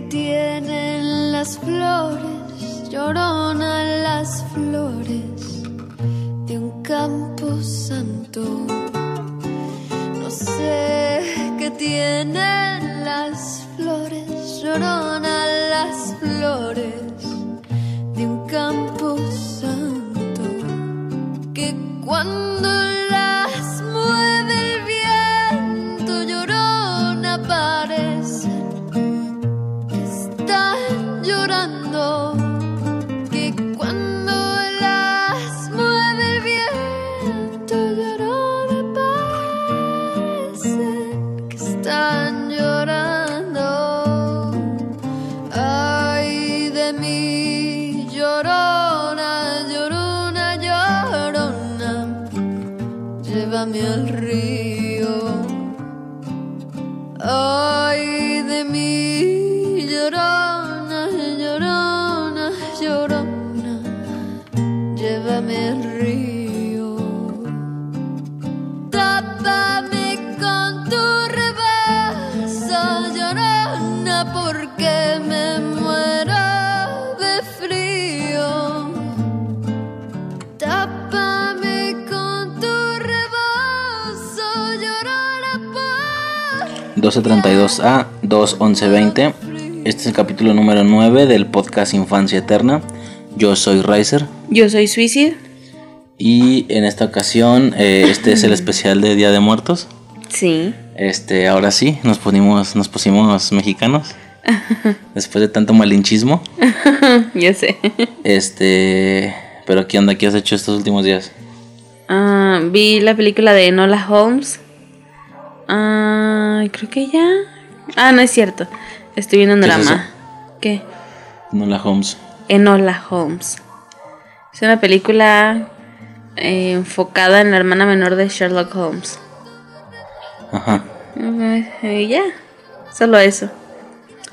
tienen las flores, llorona las flores de un campo santo. No sé qué tienen 62A 21120. Este es el capítulo número 9 del podcast Infancia Eterna. Yo soy Riser. Yo soy Suicid. Y en esta ocasión, este es el especial de Día de Muertos. Sí. Este, ahora sí, nos pusimos, nos pusimos mexicanos. después de tanto malinchismo. ya sé. Este, pero ¿qué onda? ¿Qué has hecho estos últimos días? Uh, vi la película de Nola Holmes. Ah, creo que ya. Ah, no es cierto. Estoy viendo un ¿Qué es drama. ¿Qué? Nola Holmes. Enola Holmes. Es una película eh, enfocada en la hermana menor de Sherlock Holmes. Ajá. Ya, solo eso.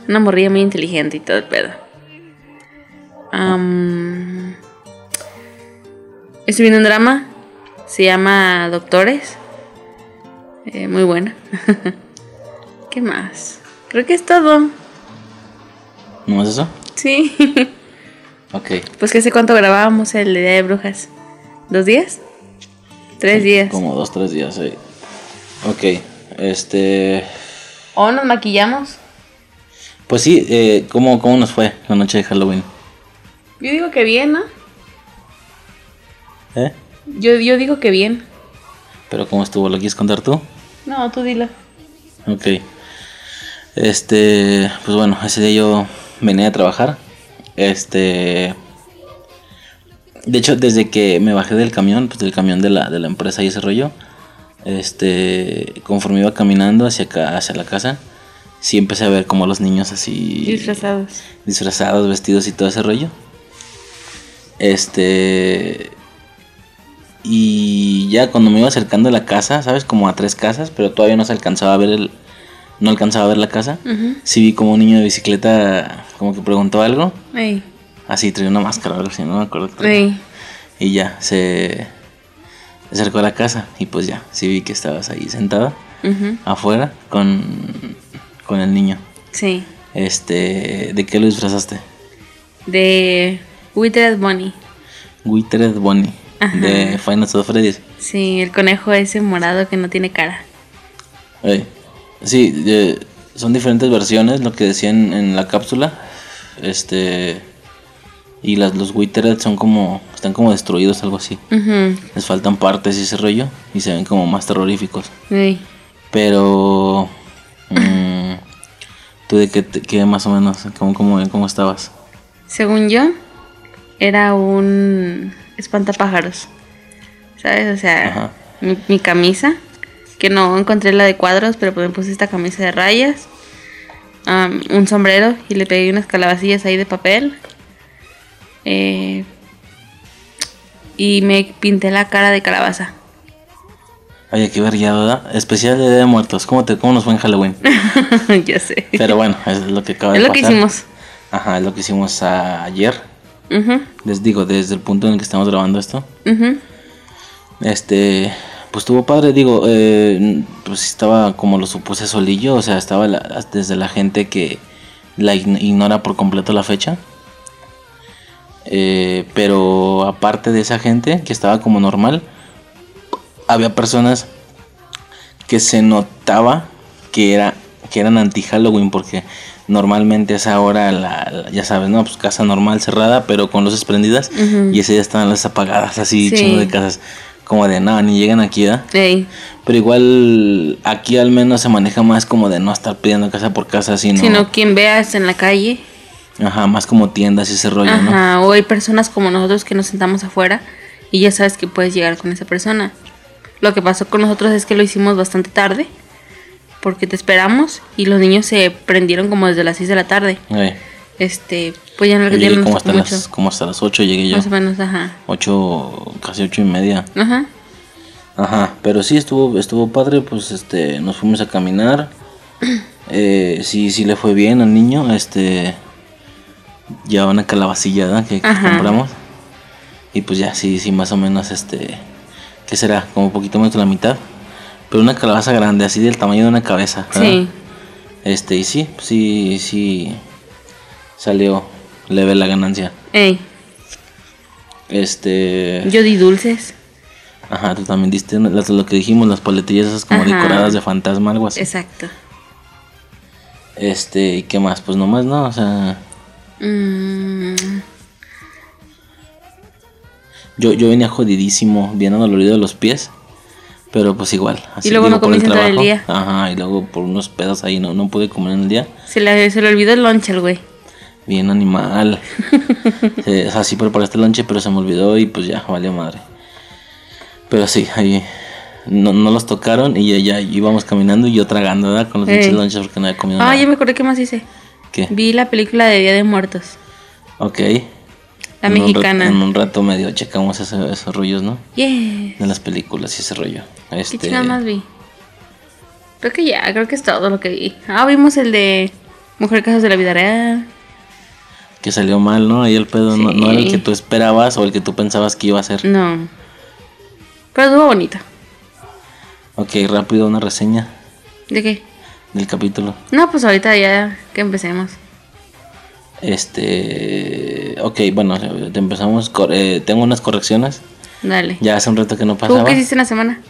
Una morrilla muy inteligente y todo el pedo. Estoy viendo un drama. Se llama Doctores. Eh, muy buena. ¿Qué más? Creo que es todo. ¿No es eso? Sí. Ok. pues que sé cuánto grabábamos el de Día de Brujas. ¿Dos días? Tres días. Como dos, tres días, sí. Ok. Este. ¿O nos maquillamos? Pues sí, eh, ¿cómo, ¿cómo nos fue la noche de Halloween? Yo digo que bien, ¿no? ¿Eh? Yo, yo digo que bien. ¿Pero cómo estuvo? ¿Lo quieres contar tú? No, tú dilo. Ok. Este, pues bueno, ese día yo venía a trabajar. Este. De hecho, desde que me bajé del camión, pues del camión de la, de la empresa y ese rollo, este, conforme iba caminando hacia acá, hacia la casa, sí empecé a ver como los niños así. Disfrazados. disfrazados, vestidos y todo ese rollo. Este. Y ya cuando me iba acercando a la casa, ¿sabes? Como a tres casas, pero todavía no se alcanzaba a ver el. No alcanzaba a ver la casa. Ujú. Sí vi como un niño de bicicleta como que preguntó algo. Ey, Así, traía una máscara o algo así, no me acuerdo. ey. Y ya, se acercó a la casa y pues ya, sí vi que estabas ahí sentada afuera con, con el niño. Sí. Este, ¿de qué lo disfrazaste? De Withered Bunny. Withered Bunny Ajá. de Final Freddy's. Sí, el conejo ese morado que no tiene cara. Sí, son diferentes versiones, lo que decían en la cápsula. Este y las los Withered son como están como destruidos algo así. Les faltan partes y ese rollo y se ven como más terroríficos. Ey. Pero mm, tú de qué, qué más o menos cómo, cómo, cómo estabas? Según yo, era un espantapájaros. ¿Sabes? O sea, mi, mi camisa, que no encontré la de cuadros, pero pues me puse esta camisa de rayas, am, un sombrero y le pegué unas calabacillas ahí de papel. eh, y me pinté la cara de calabaza. Oye, qué verga, ¿verdad? Especial de Día de Muertos. ¿Cómo, te, ¿Cómo nos fue en Halloween? ya sé. Pero bueno, es lo que acaba es de lo que pasar. hicimos. Ajá, es lo que hicimos a- Les digo, desde el punto en el que estamos grabando esto. Este, pues estuvo padre, digo, eh, pues estaba como lo supuse solillo, o sea, estaba la- desde la gente que la ign- ignora por completo la fecha. Eh, pero aparte de esa gente que estaba como normal, había personas que se notaba que era que eran anti Halloween porque normalmente a esa hora la, la- ya sabes no pues casa normal cerrada pero con luces prendidas y ese día estaban las apagadas así Sí. chingo de casas. Como de nada ni llegan aquí pero igual aquí al menos se maneja más como de no estar pidiendo casa por casa sino, Sino quien veas en la calle. ajá más como tiendas y ese rollo no Ajá, o hay personas como nosotros que nos sentamos afuera y ya sabes que puedes llegar con esa persona. Lo que pasó con nosotros es que lo hicimos bastante tarde porque te esperamos y los niños se prendieron como desde las 6 de la tarde. Eh, Este, pues ya no llegué como hasta mucho. las como hasta las 8 llegué yo Más o menos, ajá. 8 casi ocho y media Ajá. Ajá, pero sí estuvo, estuvo padre, pues este, nos fuimos a caminar. Eh, sí, sí le fue bien al niño, este, ya una calabacilla ¿verdad? que, que compramos. Y pues ya, sí, sí, más o menos, este, ¿qué será? Como un poquito menos de la mitad. Pero una calabaza grande, así del tamaño de una cabeza. ¿verdad? Sí. Este, y sí, sí, sí, salió leve la ganancia. Ey, Este, yo di dulces. ajá, tú también diste las- lo que dijimos, las paletillas esas como Ajá. decoradas de fantasma, algo así. Exacto. Este, ¿y qué más? Pues nomás no, o sea, Mm, yo, yo venía jodidísimo, bien adolorido de los pies, pero pues igual. Así Y luego digo, no por el comiste en todo el trabajo. día. Ajá, y luego por unos pedos ahí no, no pude comer en el día. se, le, se le olvidó el lunch al güey. Bien animal. Eh, o sea, sí preparé este lonche, pero se me olvidó y pues ya, valió madre. Pero sí, ahí no, no los tocaron y ya, ya íbamos caminando y yo tragando, ¿verdad? Con los pinches lonches porque no había comido Ah, nada. ya me acordé qué más hice. ¿Qué? Vi la película de Día de Muertos. Ok. La En un rato- mexicana. en un rato medio checamos ese- esos rollos, ¿no? Yeah. De las películas y ese rollo. ¿Qué Este, chingados más vi? Creo que ya, creo que es todo lo que vi. Ah, vimos el de Mujer Casos de la Vida Real. que salió mal, ¿no? Ahí el pedo no, no era el Sí. que tú esperabas o el que tú pensabas que iba a ser. No. Pero estuvo bonito. Ok, rápido una reseña ¿De qué? del capítulo. No, pues ahorita ya que empecemos. Este, ok, bueno, te empezamos. eh, tengo unas correcciones. Dale. Ya hace un rato que no ¿Tú pasaba. qué hiciste en la semana?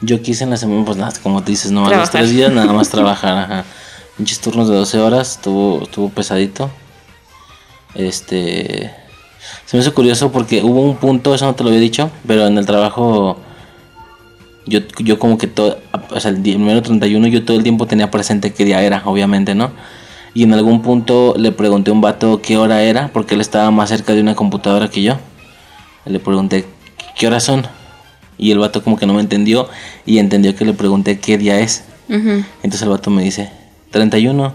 Yo quise en la semana, pues nada, como te dices, no los Trabajar. tres días nada más trabajar, ajá. Pinches turnos de 12 horas, estuvo, estuvo pesadito. Este. Se me hizo curioso porque hubo un punto, eso no te lo había dicho, pero en el trabajo. Yo, yo como que todo. O sea, el día- el número 31 yo todo el tiempo tenía presente qué día era, obviamente, ¿no? Y en algún punto le pregunté a un vato qué hora era, porque él estaba más cerca de una computadora que yo. Le pregunté qué horas son. Y el vato como que no me entendió y entendió que le pregunté qué día es. Entonces el vato me dice, 31.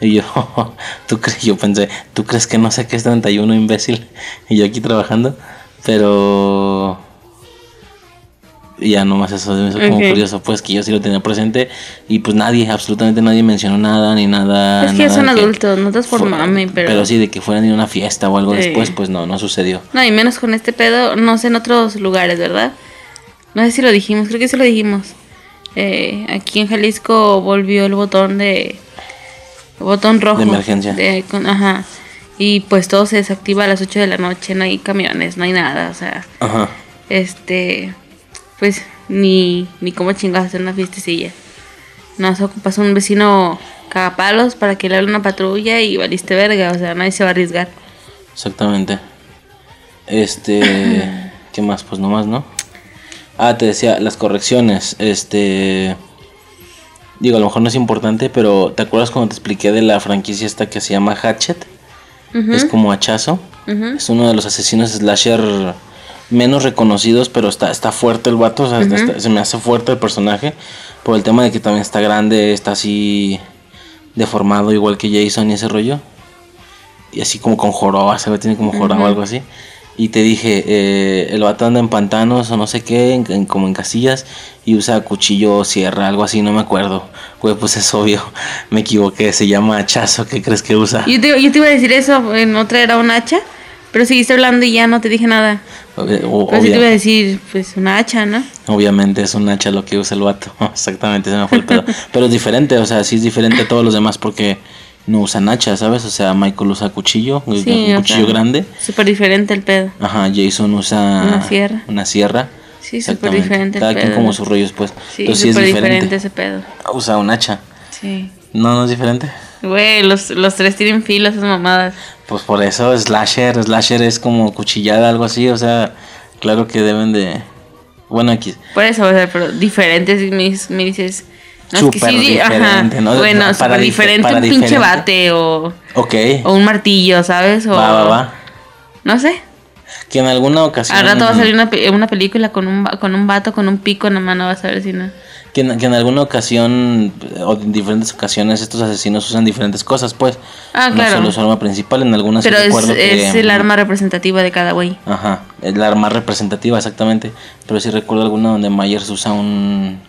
Y yo, ¿tú crees? Yo pensé, ¿tú crees que no sé qué es 31, imbécil? Y yo aquí trabajando. Pero... y Ya nomás eso me hizo como Ok. curioso, pues que yo sí lo tenía presente y pues nadie, absolutamente nadie mencionó nada ni nada. Es que nada son adultos, no estás por mami, pero... Pero sí, de que fueran a una fiesta o algo Sí. después, pues no, no sucedió. No, y menos con este pedo, no sé en otros lugares, ¿verdad? No sé si lo dijimos, creo que sí lo dijimos. Eh, aquí en Jalisco volvió el botón de... el botón rojo. De emergencia. de- con- ajá. Y pues todo se desactiva a las 8 de la noche, no hay camiones, no hay nada, o sea... Ajá. Este... Pues ni, ni cómo chingas hacer una fiestecilla. Nos ocupas un vecino cagapalos para que le hable una patrulla y valiste verga, o sea, nadie se va a arriesgar. Exactamente. Este, ¿qué más? Pues nomás, ¿no? Ah, te decía, las correcciones, este digo, a lo mejor no es importante, pero ¿te acuerdas cuando te expliqué de la franquicia esta que se llama Hatchet? Es como hachazo. Es uno de los asesinos slasher menos reconocidos, pero está, está fuerte el vato, o sea, está- está- se me hace fuerte el personaje por el tema de que también está grande, está así deformado igual que Jason y ese rollo. Y así como con joroba, se ve, tiene como joroba o algo así. Y te dije, eh, el vato anda en pantanos o no sé qué, en- en- como en casillas, y usa cuchillo o sierra, algo así, no me acuerdo. Güey, pues es obvio, me equivoqué, se llama hachazo, ¿qué crees que usa? Yo te, yo te iba a decir eso, en otra era un hacha, pero seguiste hablando y ya no te dije nada. Obvia- o- Pero sí te iba a decir, pues una hacha, ¿no? Obviamente es un hacha lo que usa el vato. Exactamente, se me fue el pedo. Pero es diferente, o sea, sí es diferente a todos los demás porque no usan hacha, ¿sabes? O sea, Michael usa cuchillo, un Sí, o cuchillo sea, grande. Súper diferente el pedo. Ajá, Jason usa Una sierra. Una sierra. Sí, súper diferente el Cada quien pedo. como sus rollos, pues. Sí, Entonces sí es súper diferente. diferente ese pedo. Usa un hacha. Sí. No, no es diferente. Güey, los, los tres tienen filas, esas mamadas. Pues por eso, slasher, slasher es como cuchillada, algo así, o sea, claro que deben de... Bueno, aquí... Por eso, o sea, pero diferentes. y Me, dices-. No, es que sí, ajá. diferente, ¿no? Bueno, Para diferente para un pinche diferente. bate o, Ok, o un martillo, ¿sabes? O, va, va, va. No sé. Que en alguna ocasión... Al rato va a salir una, una película con un, con un vato con un pico en la mano, vas a ver si no. Que en, que en alguna ocasión, o en diferentes ocasiones, estos asesinos usan diferentes cosas, pues. Ah, claro. No solo su arma principal, en algunas sí Pero es, que... es el arma representativa de cada güey. Ajá, es la arma representativa, exactamente. Pero sí recuerdo alguna donde Myers usa un,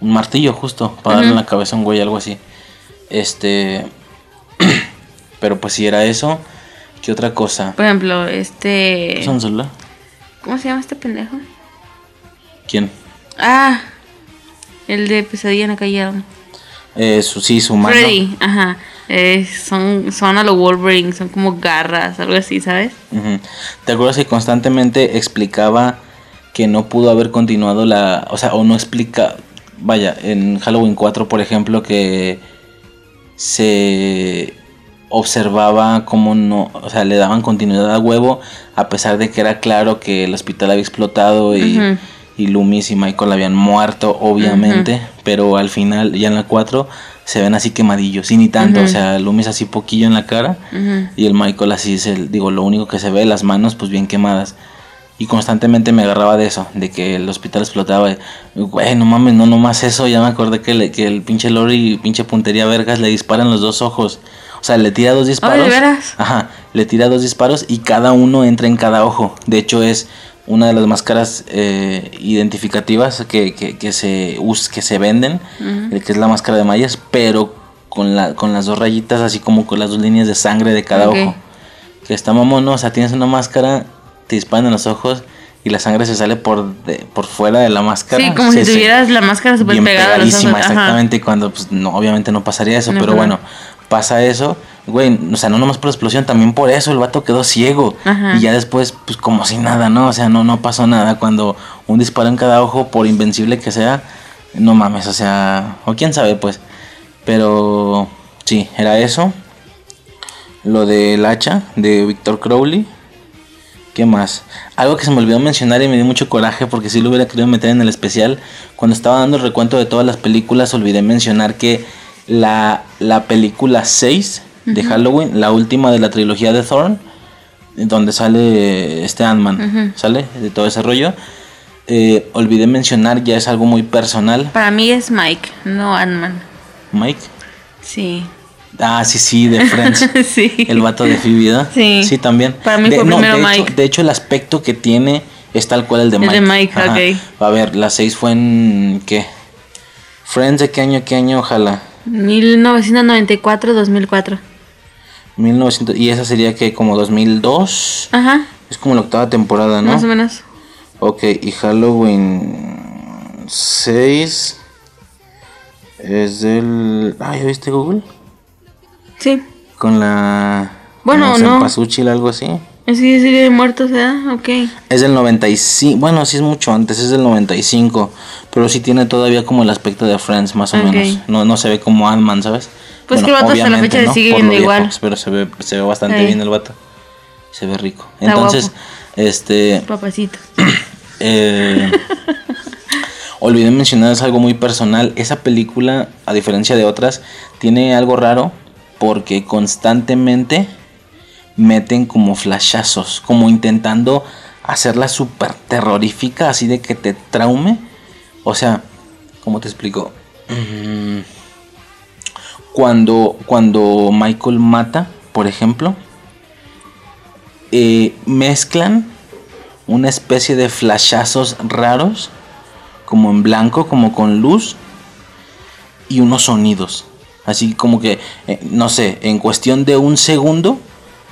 un martillo justo para darle en la cabeza a un güey, algo así. Este... pero pues si era eso, ¿qué otra cosa? Por ejemplo, este. ¿Es un celular? ¿Cómo se llama este pendejo? ¿Quién? Ah, el de Pesadilla en la calle. Eh, su, sí, su mano. Freddy, ajá. Eh, son, son a lo Wolverine, son como garras, algo así, ¿sabes? ¿Te acuerdas que constantemente explicaba que no pudo haber continuado la... O sea, o no explica... Vaya, en Halloween 4, por ejemplo, que se observaba cómo no... O sea, le daban continuidad a huevo, a pesar de que era claro que el hospital había explotado y, y Loomis y Michael habían muerto, obviamente. Pero al final, ya en la 4, se ven así quemadillos, y ni tanto. O sea, Loomis así poquillo en la cara. Y el Michael así es el, digo, lo único que se ve, las manos pues bien quemadas. Y constantemente me agarraba de eso, de que el hospital explotaba. Güey, no mames, no nomás eso. Ya me acordé que, le- que el pinche Lori, pinche puntería vergas, le disparan los dos ojos. O sea, le tira dos disparos. ¿de veras? Ajá, le tira dos disparos y cada uno entra en cada ojo. De hecho, es una de las máscaras eh, identificativas que, que, que se us- que se venden, eh, que es la máscara de Myers, pero con, la, con las dos rayitas, así como con las dos líneas de sangre de cada Ok. ojo. Que está mamón, ¿no? O sea, tienes una máscara, te disparan en los ojos y la sangre se sale por, de- por fuera de la máscara. Sí, como Se- si se- tuvieras la máscara súper pegada a los ojos. pegadísima, exactamente, cuando pues no, obviamente no pasaría eso, No, pero claro. bueno, pasa eso, güey, o sea, no nomás por la explosión, también por eso el vato quedó ciego Ajá. y ya después pues como si nada, ¿no? O sea, no no pasó nada cuando un disparo en cada ojo por invencible que sea, no mames, o sea, o quién sabe, pues. Pero sí, era eso. Lo del hacha de Victor Crowley. ¿Qué más? Algo que se me olvidó mencionar y me dio mucho coraje porque si lo hubiera querido meter en el especial. Cuando estaba dando el recuento de todas las películas, olvidé mencionar que la, la película 6 de Halloween, la última de la trilogía de Thorn, donde sale este Ant-Man, ¿sale? De todo ese rollo. Eh, olvidé mencionar, ya es algo muy personal. Para mí es Mike, no Ant-Man. Mike. Sí. Ah, sí, sí, de Friends. sí. El vato de Phoebe. Sí. Sí, también. Para mí fue no, primero de Mike. Hecho, de hecho, el aspecto que tiene es tal cual el de El Mike. de Mike, ok. A ver, la 6 fue en. ¿Qué? Friends, ¿de qué año? ¿Qué año? Ojalá. 1994-2004. 1900. Y esa sería que como 2002. Ajá, Es como la octava temporada, ¿no? más o menos. Ok, y Halloween 6 es del. Ah, ¿ya viste Google? Sí. Con la. Bueno, con no. cempasúchil, algo así. Es serie de. Ok. Es del 95. Bueno, sí es mucho antes, es del 95. Pero sí tiene todavía como el aspecto de Friends, más o Ok. menos. No, no se ve como Ant-Man, ¿sabes? Pues que el vato hasta la fecha le sigue viendo igual. Pero se ve, se ve bastante Sí. bien el vato. Se ve rico. Está Entonces, guapo. este. Papacito. Eh, olvidé mencionar es algo muy personal. Esa película, a diferencia de otras, tiene algo raro porque constantemente meten como flashazos, como intentando hacerla súper terrorífica, así de que te traume. O sea, ¿cómo te explico? Mm, Cuando, cuando Michael mata, por ejemplo, eh, mezclan una especie de flashazos raros, como en blanco, como con luz, y unos sonidos. Así como que, eh, no sé, en cuestión de un segundo,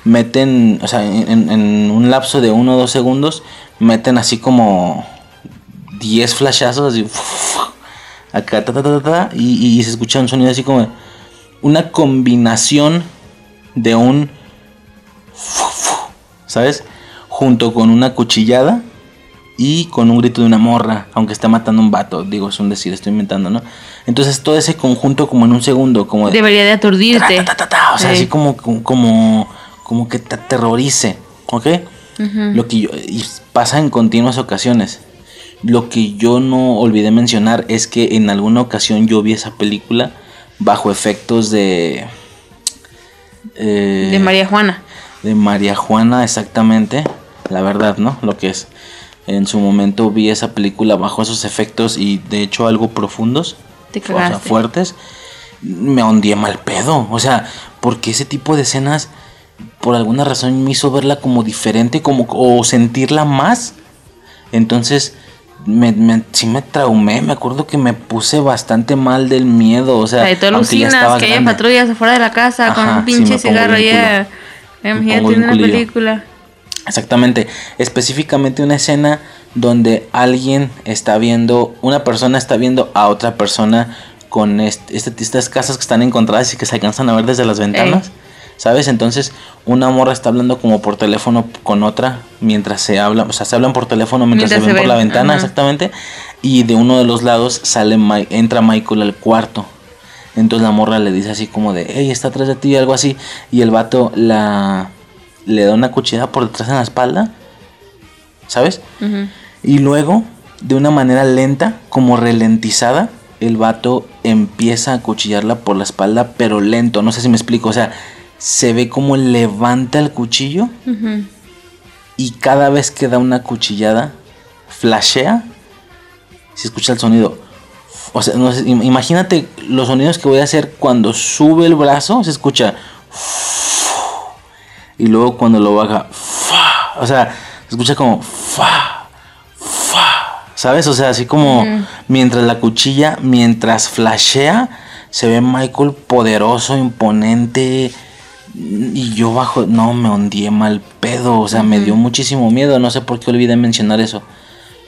meten, o sea, en, en un lapso de uno o dos segundos, meten así como 10 flashazos, así, acá, ta, ta, ta, ta, y, y se escucha un sonido así como una combinación de un, ¿sabes? Junto con una cuchillada y con un grito de una morra, aunque está matando un vato, digo, es un decir, estoy inventando, ¿no? Entonces todo ese conjunto como en un segundo, como de... Debería de aturdirte. ta, ta, ta, ta, o sea, Sí. así como, como, como que te aterrorice, ¿ok? Lo que yo, y pasa en continuas ocasiones. Lo que yo no olvidé mencionar es que en alguna ocasión yo vi esa película bajo efectos de... eh, De María Juana. de María Juana exactamente, la verdad, ¿no? Lo que es. En su momento vi esa película bajo esos efectos y de hecho algo profundos, Te o sea, fuertes. Me hundí mal pedo, o sea, porque ese tipo de escenas por alguna razón me hizo verla como diferente, como o sentirla más. Entonces me, me, sí me traumé, me acuerdo que me puse bastante mal del miedo, o sea, ya estaba que patrullas afuera de la casa con un pinche cigarro ya. Imagínate bien una película. Exactamente, específicamente una escena donde alguien está viendo, una persona está viendo a otra persona con este, este- estas casas que están encontradas y que se alcanzan a ver desde las ventanas, ¿sabes? Entonces una morra está hablando como por teléfono con otra mientras se habla, o sea, se hablan por teléfono mientras, Mientras se ven se por la ven, ventana, ajá. exactamente, y de uno de los lados sale, entra Michael al cuarto. Entonces la morra le dice así como de, hey, está atrás de ti, algo así. Y el vato la le da una cuchillada por detrás en la espalda. ¿Sabes? Y luego, de una manera lenta, como ralentizada, el vato empieza a cuchillarla por la espalda, pero lento. No sé si me explico. O sea, se ve como levanta el cuchillo y cada vez que da una cuchillada, flashea. Se escucha el sonido. O sea, no imagínate los sonidos que voy a hacer cuando sube el brazo, se escucha. Y luego cuando lo baja, o sea, se escucha como ¿sabes? O sea, así como mientras la cuchilla, mientras flashea, se ve Michael poderoso, imponente. Y yo bajo, no, me hundí mal pedo, o sea, me dio muchísimo miedo, no sé por qué olvidé mencionar eso.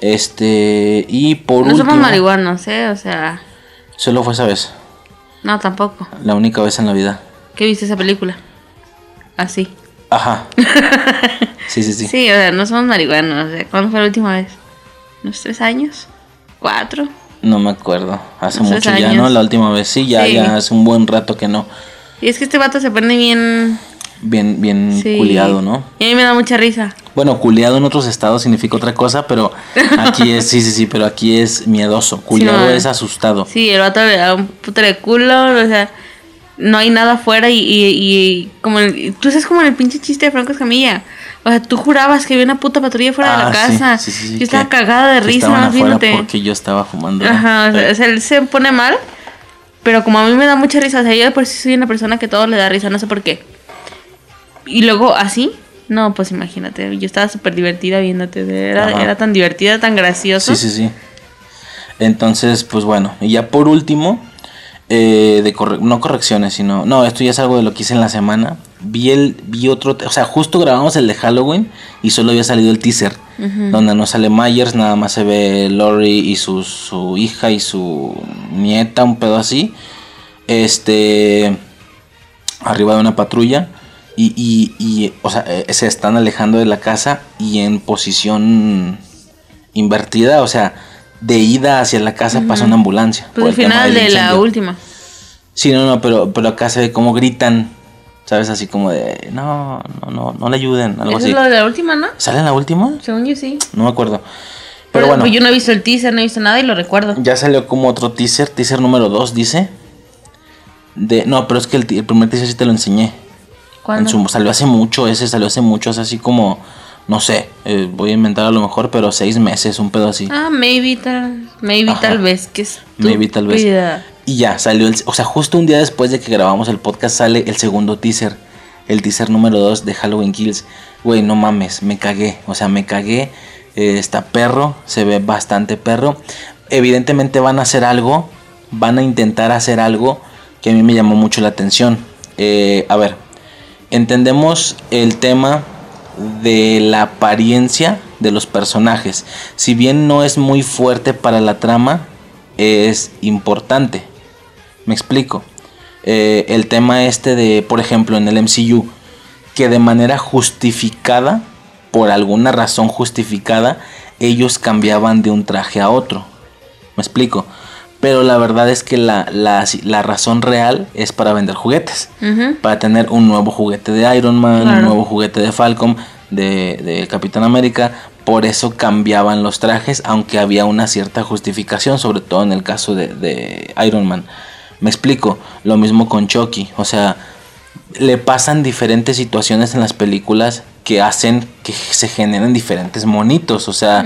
Este, y por No último, somos marihuanos, ¿eh? O sea, solo fue esa vez, no, tampoco. la única vez en la vida. ¿Qué viste esa película? Así. Ajá. Sí, sí, sí. Sí, o sea, no somos marihuanos. Sea, ¿Cuándo fue la última vez? ¿Unos tres años? ¿Cuatro? No me acuerdo. Hace mucho ya. ¿no? La última vez sí, ya, Sí. ya hace un buen rato que no. Y es que este vato se pone bien. Bien, bien Sí. culiado, ¿no? Y a mí me da mucha risa. Bueno, culiado en otros estados significa otra cosa, pero aquí es, sí, sí, sí, pero aquí es miedoso. Culiado no. es asustado. Sí, el vato le da un puto de culo, o sea, no hay nada afuera y, y, y como el, tú sabes como en el pinche chiste de Franco Escamilla. O sea, tú jurabas que había una puta patrulla fuera de la Ah, casa. sí, sí, sí, yo estaba cagada de risa, más porque yo estaba fumando. Ajá, o sea, Eh, o sea, él se pone mal, pero como a mí me da mucha risa, o sea, yo de por sí soy una persona que todo le da risa, no sé por qué. Y luego así, no, pues imagínate, yo estaba súper divertida viéndote, era, era tan divertida, tan gracioso. Sí, sí, sí. Entonces, pues bueno, y ya por último, eh, de corre- no correcciones, sino, no, esto ya es algo de lo que hice en la semana. Vi el, vi otro, o sea, justo grabamos el de Halloween y solo había salido el teaser, donde no sale Myers, nada más se ve Lori y su, su hija y su nieta, un pedo así. Este, arriba de una patrulla. Y, y, y, o sea, eh, se están alejando de la casa y en posición invertida, o sea, de ida hacia la casa pasa una ambulancia. Pues el final de la última. Sí, no, no, pero, pero acá se ve como gritan, ¿sabes? Así como de, no, no, no, no le ayuden, algo Eso así. es lo de la última, ¿no? ¿Sale en la última? Según yo sí. No me acuerdo. Pero Pero bueno, pues yo no he visto el teaser, no he visto nada y lo recuerdo. ya salió como otro teaser, teaser número 2, dice. De, no, pero es que el, primer teaser sí te lo enseñé. ¿Cuándo? En su- salió hace mucho, ese salió hace mucho, es así como, no sé, eh, voy a inventar a lo mejor, pero seis meses, un pedo así. Ah, maybe tal, maybe Ajá. tal vez, que es Maybe tal vez. Y ya, salió el, o sea, justo un día después de que grabamos el podcast sale el segundo teaser, el teaser número 2 de Halloween Kills. Güey, no mames, me cagué, o sea, me cagué. eh, está perro, se ve bastante perro. Evidentemente van a hacer algo, van a intentar hacer algo que a mí me llamó mucho la atención. Eh, a ver, entendemos el tema de la apariencia de los personajes. Si bien no es muy fuerte para la trama, es importante. Me explico. Eh, el tema este de, por ejemplo, en el MCU, que de manera justificada, por alguna razón justificada, ellos cambiaban de un traje a otro. Me explico. Pero la verdad es que la, la- la razón real es para vender juguetes. Para tener un nuevo juguete de Iron Man, Claro. un nuevo juguete de Falcon, de, de Capitán América. Por eso cambiaban los trajes, aunque había una cierta justificación, sobre todo en el caso de, de Iron Man. Me explico, lo mismo con Chucky. O sea, le pasan diferentes situaciones en las películas que hacen que se generen diferentes monitos. O sea,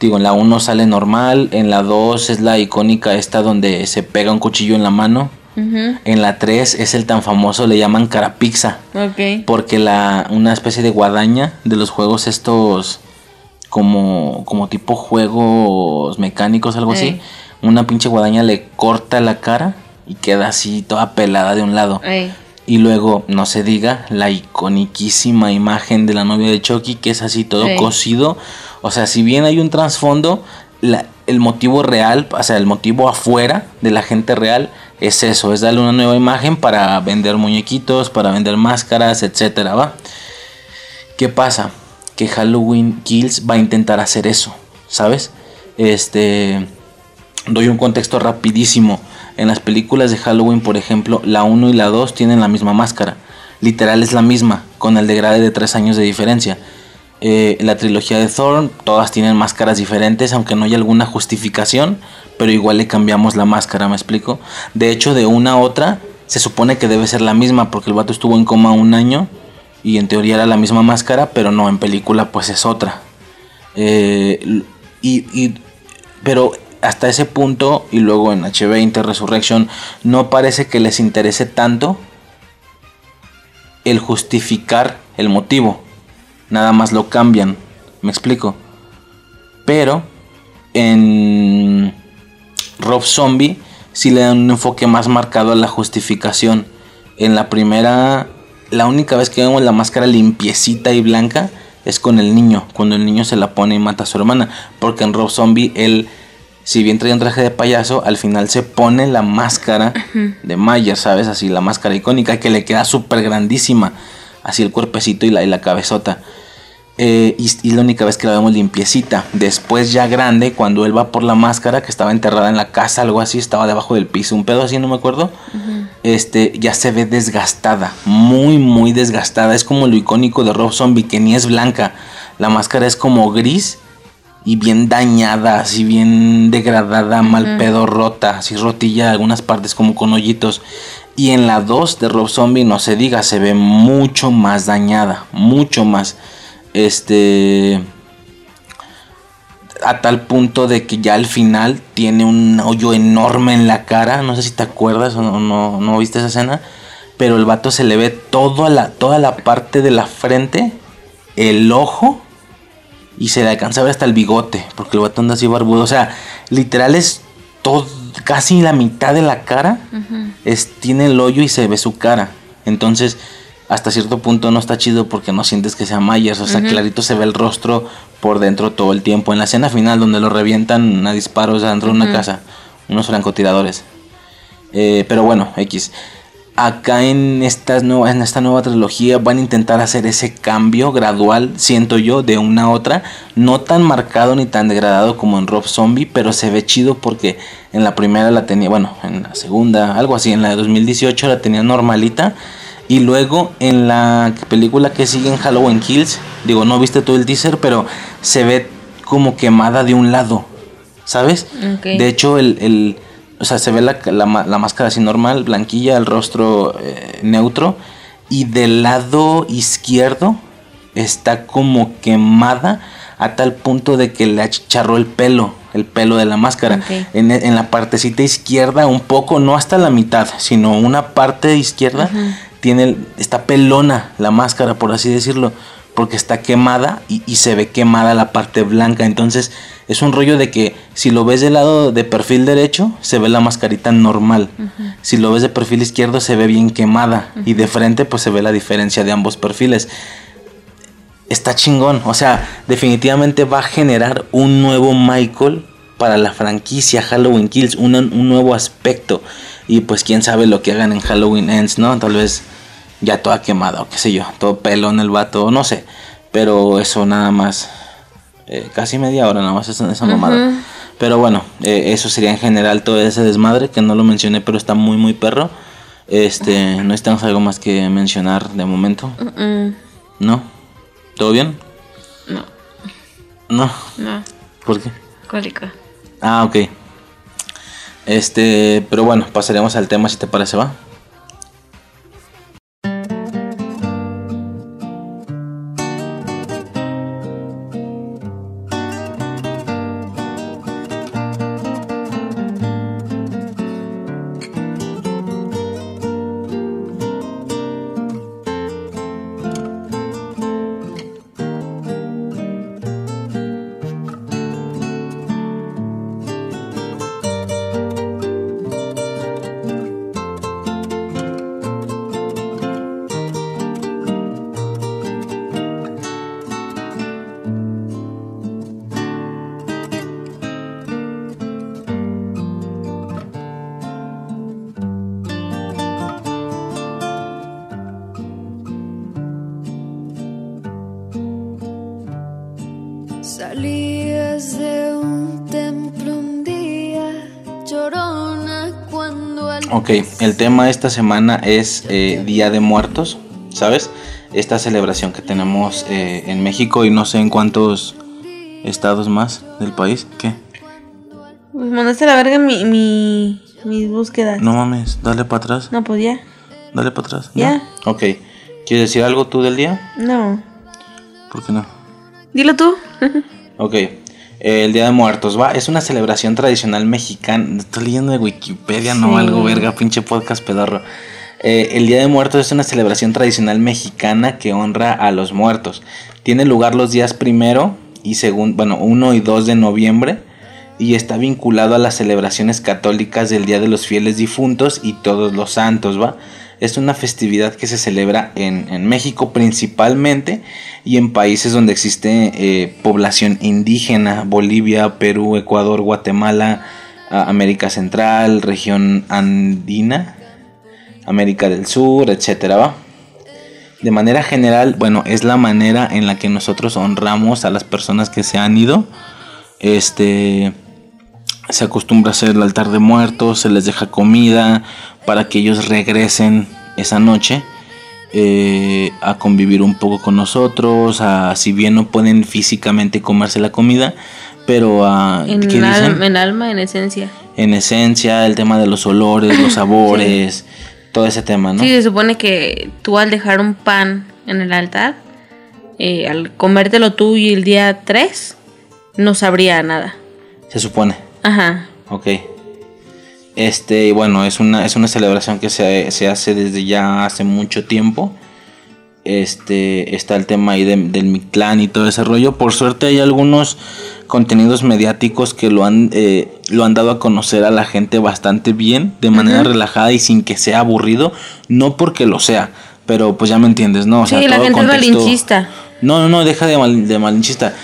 digo, en la 1 sale normal, en la 2 es la icónica esta donde se pega un cuchillo en la mano. En la 3 es el tan famoso, le llaman carapizza. Ok. Porque la, una especie de guadaña de los juegos estos como, como tipo juegos mecánicos, algo así. Una pinche guadaña le corta la cara y queda así toda pelada de un lado. Y luego, no se diga, la iconiquísima imagen de la novia de Chucky, que es así todo Sí. cosido. O sea, si bien hay un trasfondo, el motivo real, o sea, el motivo afuera de la gente real es eso, es darle una nueva imagen para vender muñequitos, para vender máscaras, etcétera, ¿va? ¿Qué pasa? Que Halloween Kills va a intentar hacer eso, ¿sabes? Este doy un contexto rapidísimo. En las películas de Halloween, por ejemplo, la 1 y la 2 tienen la misma máscara. Literal es la misma, con el degrade de 3 años de diferencia. Eh, la trilogía de Thorn, todas tienen máscaras diferentes, aunque no hay alguna justificación, pero igual le cambiamos la máscara, ¿me explico? De hecho, de una a otra, se supone que debe ser la misma, porque el vato estuvo en coma un año y en teoría era la misma máscara, pero no, en película pues es otra. Eh, y, y- pero hasta ese punto y luego en H20 Resurrection no parece que les interese tanto el justificar el motivo. Nada más lo cambian. ¿Me explico? Pero en Rob Zombie sí le dan un enfoque más marcado a la justificación. En la primera, la única vez que vemos la máscara limpiecita y blanca es con el niño, cuando el niño se la pone y mata a su hermana. Porque en Rob Zombie él, si bien trae un traje de payaso, al final se pone la máscara de Mayer, ¿sabes? Así la máscara icónica que le queda súper grandísima. Así el cuerpecito y la, y la cabezota. Eh, y, y la única vez que la vemos limpiecita. Después ya grande, cuando él va por la máscara, que estaba enterrada en la casa, algo así, estaba debajo del piso, un pedo así, no me acuerdo. Este, ya se ve desgastada, muy, muy desgastada. Es como lo icónico de Rob Zombie, que ni es blanca. La máscara es como gris y bien dañada, así bien degradada, mal pedo, rota, así rotilla algunas partes como con hoyitos. Y en la 2 de Rob Zombie, no se diga, se ve mucho más dañada, mucho más. Este. A tal punto de que ya al final tiene un hoyo enorme en la cara. No sé si te acuerdas o no, no, no viste esa escena. Pero el vato se le ve toda la, toda la parte de la frente, el ojo y se le alcanza a ver hasta el bigote, porque el vato anda así barbudo. O sea, literal es todo, casi la mitad de la cara, es, tiene el hoyo y se ve su cara. Entonces, hasta cierto punto no está chido porque no sientes que sea Myers. O sea, clarito se ve el rostro por dentro todo el tiempo. En la escena final, donde lo revientan a disparos dentro de una casa, unos francotiradores. Eh, pero bueno, X acá en, estas nueva, en esta nueva trilogía van a intentar hacer ese cambio gradual, siento yo, de una a otra. No tan marcado ni tan degradado como en Rob Zombie, pero se ve chido porque en la primera la tenía, bueno, en la segunda, algo así, en la de 2018 la tenía normalita. Y luego en la película que sigue en Halloween Kills, digo, no viste todo el teaser, pero se ve como quemada de un lado, ¿sabes? De hecho, el, el- o sea, se ve la, la la máscara así normal, blanquilla, el rostro eh, neutro. Y del lado izquierdo está como quemada a tal punto de que le achicharró el pelo, el pelo de la máscara. En, en la partecita izquierda, un poco, no hasta la mitad, sino una parte izquierda, tiene, está pelona la máscara, por así decirlo, porque está quemada y, y se ve quemada la parte blanca. Entonces es un rollo de que si lo ves del lado de perfil derecho, se ve la mascarita normal. Si lo ves de perfil izquierdo, se ve bien quemada. Y de frente, pues se ve la diferencia de ambos perfiles está chingón. O sea, definitivamente va a generar un nuevo Michael para la franquicia Halloween Kills, una- un nuevo aspecto. Y pues quién sabe lo que hagan en Halloween Ends, ¿no? Tal vez ya toda quemada o qué sé yo, todo pelo en el vato, no sé. Pero eso nada más. eh, casi media hora nada más esa, esa mamada. Pero bueno, eh, eso sería en general todo ese desmadre que no lo mencioné, pero está muy, muy perro. Este, no estamos algo más que mencionar de momento. ¿No? ¿Todo bien? no, No. no. ¿Por qué? Cólico. Ah, ok. Este, pero bueno, pasaremos al tema si te parece, ¿va? Ok, el tema esta semana es eh, Día de Muertos, ¿sabes? Esta celebración que tenemos eh, en México y no sé en cuántos estados más del país. ¿Qué? Pues mandaste a la verga mi, mi, mis búsquedas. No mames, dale para atrás. No podía. Dale para atrás. Ya. ¿No? Ok. ¿Quieres decir algo tú del día? No. ¿Por qué no? Dilo tú. Ok. Eh, el Día de Muertos, va. Es una celebración tradicional mexicana. Estoy leyendo de Wikipedia, no Sí. algo, verga, pinche podcast pedorro. Eh, el Día de Muertos es una celebración tradicional mexicana que honra a los muertos. Tiene lugar los días primero y segundo, bueno, 1 y 2 de noviembre y está vinculado a las celebraciones católicas del Día de los Fieles Difuntos y Todos los Santos, ¿va? Es una festividad que se celebra en, México principalmente y en países donde existe eh, población indígena, Bolivia, Perú, Ecuador, Guatemala, América Central, región andina, América del Sur, etcétera, ¿va? de manera general, bueno, es la manera en la que nosotros honramos a las personas que se han ido. Este se acostumbra a hacer el altar de muertos, se les deja comida para que ellos regresen esa noche eh, a convivir un poco con nosotros, a, si bien no pueden físicamente comerse la comida, pero a, En, ¿qué al- dicen? en alma, en esencia. En esencia, el tema de los olores, los sabores, todo ese tema, ¿no? Sí, se supone que tú al dejar un pan en el altar, eh, al comértelo tú y el día 3, no sabría nada. Se supone. Ajá. Ok. Este, bueno, es una, es una celebración que se, se hace desde ya hace mucho tiempo. Este, está el tema ahí de- del Mictlán y todo ese rollo. Por suerte hay algunos contenidos mediáticos que lo han, eh, lo han dado a conocer a la gente bastante bien, de manera relajada y sin que sea aburrido. No porque lo sea, pero pues ya me entiendes, ¿no? O Sí, la todo es contexto- malinchista. No, no, no, deja de, mal- de malinchista.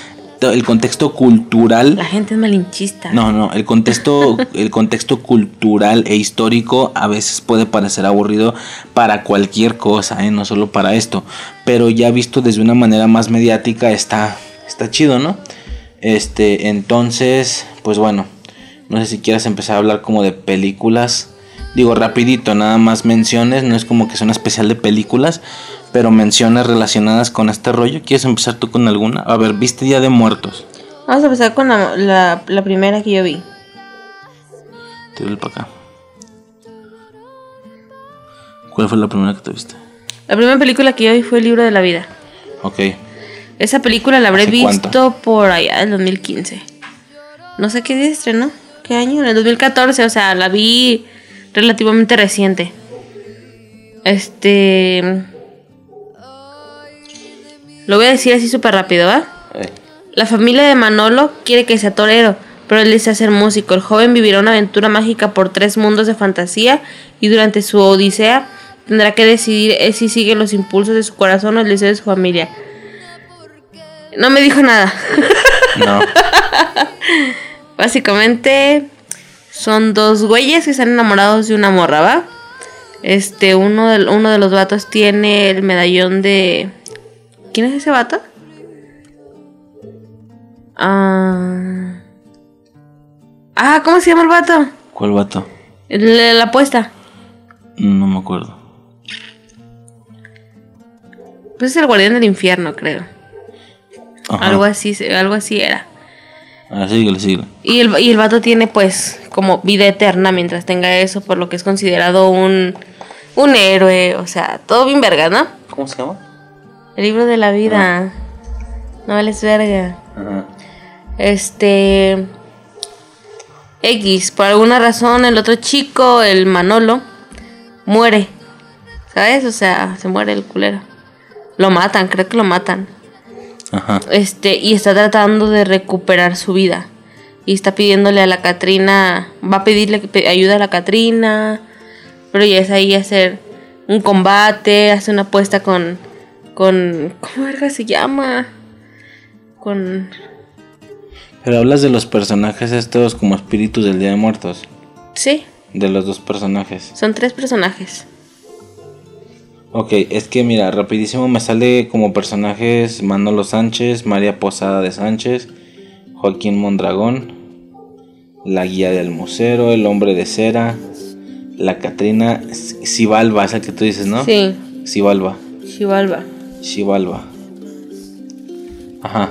El contexto cultural La gente es malinchista. no, no, el contexto, el contexto cultural e histórico a veces puede parecer aburrido para cualquier cosa, ¿eh? no solo para esto, pero ya visto desde una manera más mediática está, está chido, ¿no? Este, entonces, pues bueno, no sé si quieras empezar a hablar como de películas, digo rapidito, nada más menciones, no es como que sea una especial de películas, pero menciones relacionadas con este rollo. ¿Quieres empezar tú con alguna? A ver, ¿viste Día de Muertos? Vamos a empezar con la, la- la primera que yo vi. Tírale para acá. ¿Cuál fue la primera que te viste? La primera película que yo vi fue El libro de la vida. Ok. Esa película la habré ¿Hace visto cuánto? por allá del 2015. No sé qué día estrenó. ¿Qué año? En el 2014, o sea, la vi relativamente reciente. Este. Lo voy a decir así súper rápido, ¿va? Eh, La familia de Manolo quiere que sea torero, pero él desea ser músico. El joven vivirá una aventura mágica por tres mundos de fantasía y durante su odisea tendrá que decidir si sigue los impulsos de su corazón o el deseo de su familia. No me dijo nada. No. Básicamente son dos güeyes que están enamorados de una morra, ¿va? Este, uno de, uno de los vatos tiene el medallón de... ¿Quién es ese vato? Ah... Ah, ¿cómo se llama el vato? ¿Cuál vato? La apuesta. No me acuerdo. Pues es el guardián del infierno, creo. Ajá. Algo así, algo así era. Ah, síguele, síguele. Y el, y el vato tiene pues como vida eterna mientras tenga eso, por lo que es considerado un, un héroe, o sea, todo bien verga, ¿no? ¿Cómo se llama? El libro de la vida. No vales verga. Ajá. Este... X, por alguna razón el otro chico, el Manolo, muere. ¿Sabes? O sea, se muere el culero. Lo matan, creo que lo matan. Ajá. Este, y está tratando de recuperar su vida. Y está pidiéndole a la Catrina, va a pedirle que ayuda a la Catrina, pero ya es ahí hacer un combate, hace una apuesta con, con, ¿cómo verga se llama? Con, Pero hablas de los personajes estos como espíritus del Día de Muertos. sí, De los dos personajes. son tres personajes. Ok, es que mira, rapidísimo me sale como personajes Manolo Sánchez, María Posada de Sánchez, Joaquín Mondragón, la guía del musero, el hombre de cera, la Catrina, Sibalba, es el que tú dices, ¿no? Sí, Sibalba, Xibalba. Xibalba. Ajá.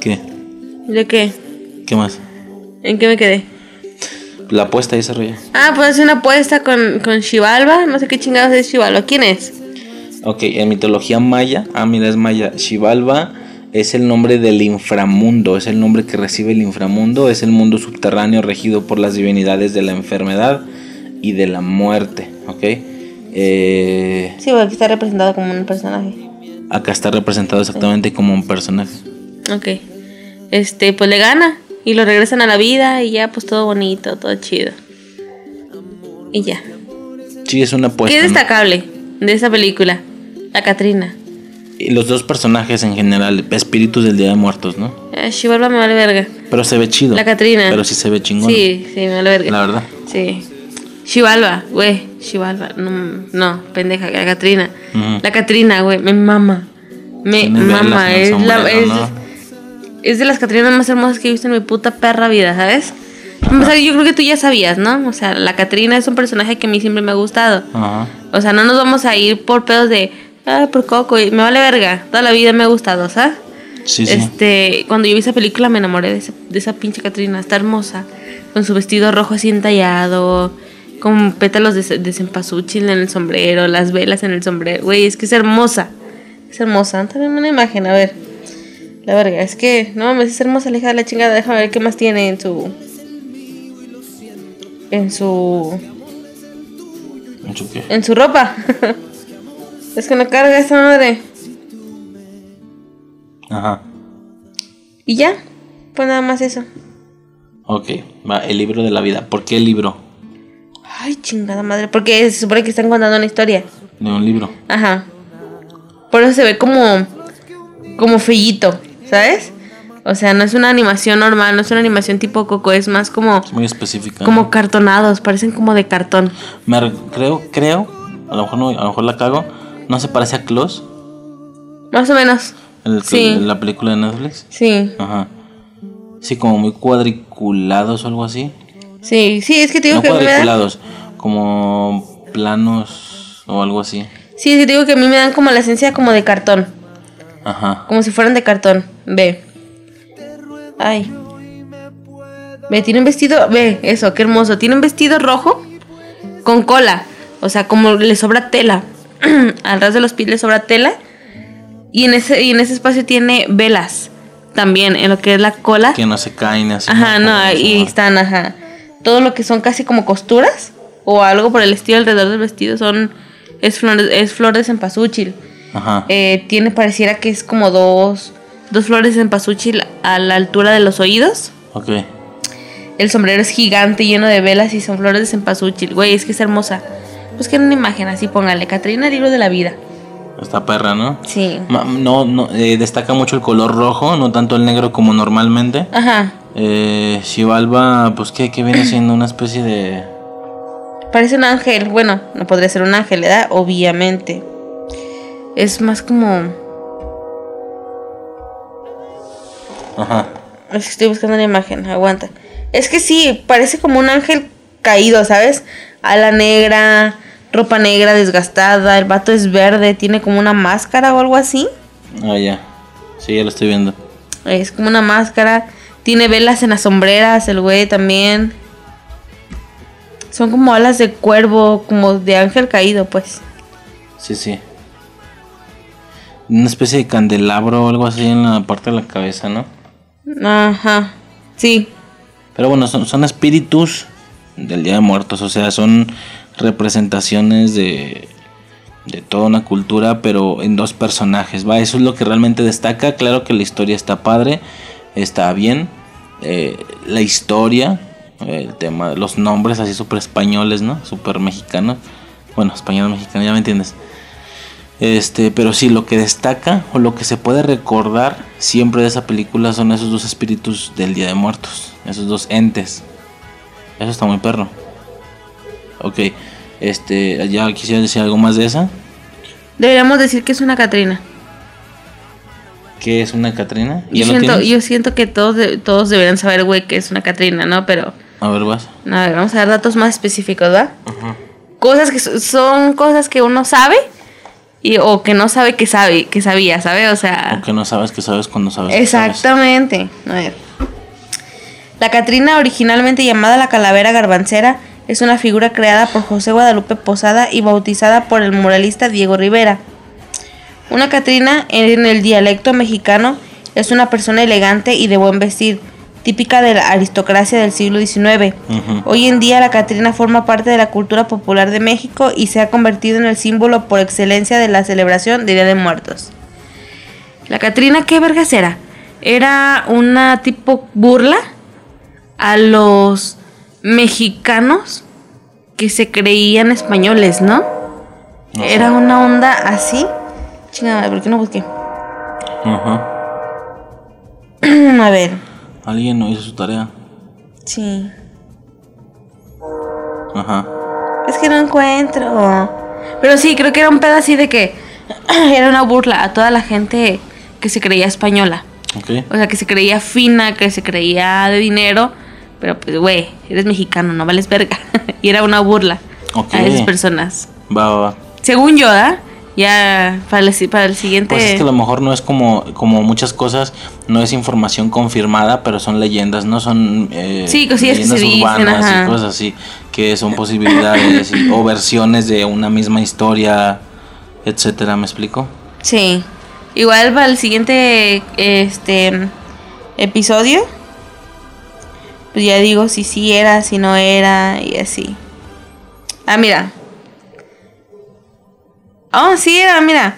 ¿Qué? ¿De qué? ¿Qué más? ¿En qué me quedé? La apuesta y ese rollo. Ah, pues hace una apuesta con, con Xibalba, no sé qué chingados es Xibalba, ¿quién es? Ok, en mitología maya, ah, mira, es maya. Xibalba es el nombre del inframundo, es el nombre que recibe el inframundo, es el mundo subterráneo regido por las divinidades de la enfermedad y de la muerte, ok. Eh, Sí, aquí está representado como un personaje. acá está representado exactamente como un personaje. Ok. Este, pues le gana y lo regresan a la vida y ya, pues todo bonito, todo chido. Y ya. Sí, es una apuesta. ¿Qué es ¿no? destacable de esa película? La Catrina. Y los dos personajes en general, espíritus del Día de Muertos, ¿no? Eh, Xibalba me vale verga. Pero se ve chido. La Catrina. Pero sí se ve chingón. Sí, sí, me vale verga. La verdad. Sí. Xibalba, güey. Xibalba. No, no, pendeja, la Catrina. La Catrina, güey, me mama. Me velas mama. Es, la, es, ¿no? es de las Catrinas más hermosas que he visto en mi puta perra vida, ¿sabes? O sea, yo creo que tú ya sabías, ¿no? O sea, la Catrina es un personaje que a mí siempre me ha gustado. Ajá. O sea, no nos vamos a ir por pedos de, ah, por Coco, y me vale verga. Toda la vida me ha gustado, ¿sabes? Sí, sí. Este, cuando yo vi esa película me enamoré de, esa- de esa pinche Catrina. Está hermosa. Con su vestido rojo así entallado. Con pétalos de, de cempasúchil en el sombrero. Las velas en el sombrero. Güey, es que es hermosa. Es hermosa. También una imagen, a ver. La verga, es que, no mames, es hermosa la hija de la chingada. Déjame ver qué más tiene en su. En su. ¿Mucho qué? En su ropa. es que no carga esa madre. Ajá. Y ya. Pues nada más eso. Ok, va, el libro de la vida. ¿Por qué el libro? Ay, chingada madre. Porque se supone que están contando una historia. De un libro. Ajá. Por eso se ve como. Como fellito, ¿sabes? O sea, no es una animación normal, no es una animación tipo Coco, es más como. Es muy específica. Como ¿no? cartonados, parecen como de cartón. Me creo, creo, a lo mejor no, a lo mejor la cago. ¿No se parece a Klaus? Más o menos. El, Sí. La película de Netflix. Sí. Ajá. Sí, como muy cuadriculados o algo así. Sí, sí, es que te digo No que mí me dan. cuadriculados, como planos o algo así. Sí, es que te digo que a mí me dan como la esencia como de cartón. Ajá. Como si fueran de cartón. Ve. Ay. Ve, tiene un vestido. Ve, eso, qué hermoso. Tiene un vestido rojo con cola. O sea, como le sobra tela. Al ras de los pies le sobra tela. Y en ese, y en ese espacio tiene velas. También, en lo que es la cola. Que no se caen así. Ajá, no, y se- están, ajá. Todo lo que son casi como costuras o algo por el estilo alrededor del vestido son. Es flor, es flor de cempasúchil. Ajá. Eh, tiene, pareciera que es como dos, dos flores de cempasúchil a la altura de los oídos. Ok. El sombrero es gigante, lleno de velas y son flores de cempasúchil. Güey, es que es hermosa. Busquen una imagen así, póngale. Catrina, libro de la vida. Esta perra, ¿no? Sí. Ma- No, no, eh, destaca mucho el color rojo, no tanto el negro como normalmente. Ajá. Eh, Xibalba, pues que viene siendo una especie de... Parece un ángel. Bueno, no podría ser un ángel, ¿verdad? Obviamente. Es más como... Ajá. Es que estoy buscando una imagen, aguanta. Es que sí, parece como un ángel caído, ¿sabes? Ala negra, ropa negra desgastada, el vato es verde, tiene como una máscara o algo así. Ah, ya. Sí, ya lo estoy viendo. Es como una máscara, tiene velas en las sombreras, el güey también. Son como alas de cuervo, como de ángel caído, pues. Sí, sí. Una especie de candelabro o algo así en la parte de la cabeza, ¿no? Ajá, sí. Pero bueno, son, son espíritus del Día de Muertos, o sea, son representaciones de, de toda una cultura, pero en dos personajes, ¿va? Eso es lo que realmente destaca. Claro que la historia está padre, está bien. eh, la historia, eh, el tema, los nombres así súper españoles, ¿no? Súper mexicanos. Bueno, español mexicano, ya me entiendes. Este, pero sí, lo que destaca o lo que se puede recordar siempre de esa película son esos dos espíritus del Día de Muertos, esos dos entes. Eso está muy perro. Ok, este, ya quisiera decir algo más de esa. Deberíamos decir que es una Catrina. ¿Qué es una Catrina? Yo ¿Ya lo siento, yo siento que todos, de- todos deberían saber, güey, que es una Catrina, ¿no? Pero, A ver, vas. a ver, vamos a dar datos más específicos, ¿va? Cosas que so- son cosas que uno sabe y, o que no sabe que sabe, que sabía, ¿sabe? O sea, Aunque no sabes que sabes cuando sabes. que sabes. exactamente. A ver. La Catrina, originalmente llamada la calavera garbancera, es una figura creada por José Guadalupe Posada y bautizada por el muralista Diego Rivera. Una Catrina en el dialecto mexicano es una persona elegante y de buen vestir, típica de la aristocracia del siglo XIX. Hoy en día la Catrina forma parte de la cultura popular de México y se ha convertido en el símbolo por excelencia de la celebración de Día de Muertos. La Catrina, ¿qué vergas era? Era una tipo burla a los mexicanos que se creían españoles, ¿no? No sé. Era una onda así. Chingada, ¿por qué no busqué? Ajá. a ver, Alguien no hizo su tarea. sí. Ajá. Es que no encuentro. Pero sí, creo que era un pedo así de que era una burla a toda la gente que se creía española. Ok. O sea, que se creía fina, que se creía de dinero. Pero pues, güey, eres mexicano, no vales verga. y era una burla Ok. a esas personas. Va, va, va. Según yo, ¿ah? Ya para el, si- para el siguiente. Pues es que a lo mejor no es como, como muchas cosas, no es información confirmada, pero son leyendas, ¿no? Son eh, Sí, leyendas dicen, urbanas y cosas así, que son posibilidades y- o versiones de una misma historia, etcétera, ¿me explico? Sí. Igual para el siguiente este episodio. Pues ya digo si sí era, si no era y así. Ah, mira. Oh, sí era, mira.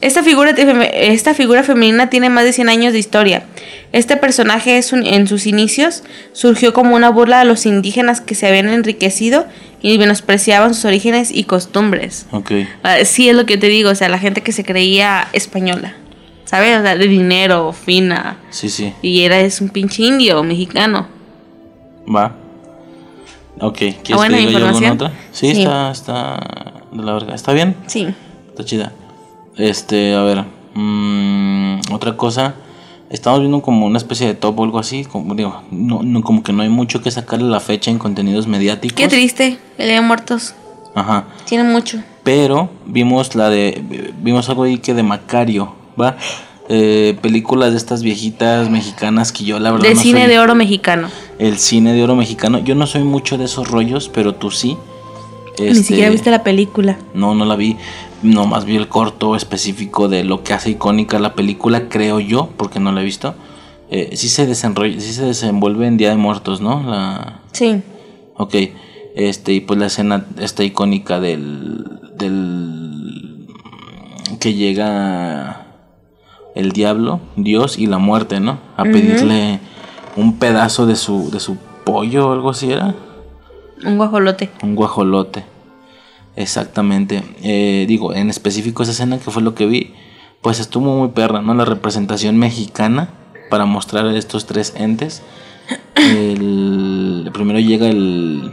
Esta figura, esta figura femenina tiene más de 100 años de historia. Este personaje es un- en sus inicios surgió como una burla a los indígenas que se habían enriquecido y menospreciaban sus orígenes y costumbres. Ok, Ah, Sí, es lo que te digo, o sea, la gente que se creía española, ¿sabes? O sea, de dinero, fina. sí, sí, Y era es un pinche indio, mexicano. va. Ok, ¿quieres Ah, buena que diga yo alguna información. otra? Sí, Sí. Está, está de la verga. ¿Está bien? Sí. Está chida. Este, a ver. mm, otra cosa. Estamos viendo como una especie de top o algo así. Como digo, no, no, como que no hay mucho que sacarle la fecha en contenidos mediáticos. Qué triste, el Día de Muertos. Ajá. Tiene mucho. Pero vimos la de. Vimos algo ahí que de Macario, ¿va? Eh, películas de estas viejitas mexicanas que yo la verdad De no cine soy- de oro mexicano. El cine de oro mexicano. Yo no soy mucho de esos rollos, pero tú sí. Ni Este, siquiera viste la película. No, no la vi. Nomás vi el corto específico de lo que hace icónica la película, creo yo, porque no la he visto. Eh, sí se desenrolla, sí se desenvuelve en Día de Muertos, ¿no? La, Sí. ok. Este, y pues la escena está icónica del. del. que llega el diablo, Dios y la muerte, ¿no? A pedirle un pedazo de su, de su pollo o algo así era. Un guajolote. Un guajolote. Exactamente. Eh, digo, en específico esa escena que fue lo que vi, pues estuvo muy perra, ¿no? La representación mexicana para mostrar a estos tres entes. El, primero llega el...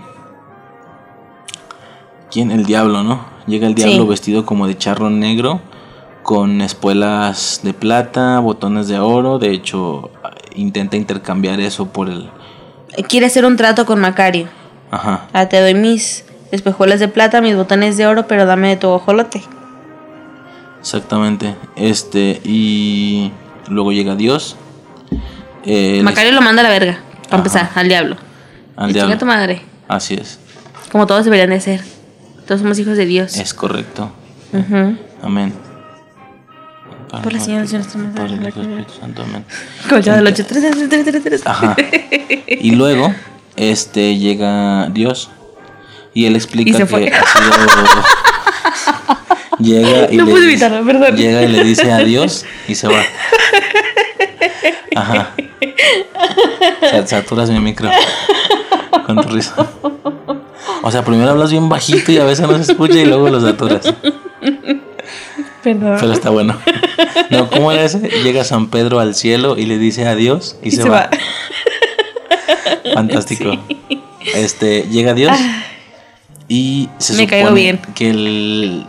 ¿Quién? El diablo, ¿no? Llega el diablo Sí. vestido como de charro negro, con espuelas de plata, botones de oro. De hecho, intenta intercambiar eso por el... Quiere hacer un trato con Macario. Ajá. Ah, te doy mis espejuelas de plata, mis botones de oro, pero dame de tu guajolote. Exactamente. Este, y luego llega Dios. Eh, Macario lo manda a la verga. Para Ajá. empezar, al diablo. al Y chinga diablo. tu madre. Así es. Como todos deberían de ser. Todos somos hijos de Dios. Es correcto. Ujú. Amén. Por la señal de nuestro Padre, Espíritu Santo, amén. Como chavo del ocho. Tres, tres, tres, tres, tres. Ajá. Y luego, este, llega Dios. Y él explica Y se que ha sido. llega y No le pude dice- evitarlo, perdón. Llega y le dice adiós y se va. Ajá. Sa- Saturas mi micro. Con tu risa. O sea, primero hablas bien bajito y a veces no se escucha y luego lo saturas. Perdón. Pero está bueno. No, ¿cómo era ese? Llega San Pedro al cielo y le dice adiós y, se, va. Fantástico. Este, llega Dios y se Me caigo supone bien. que el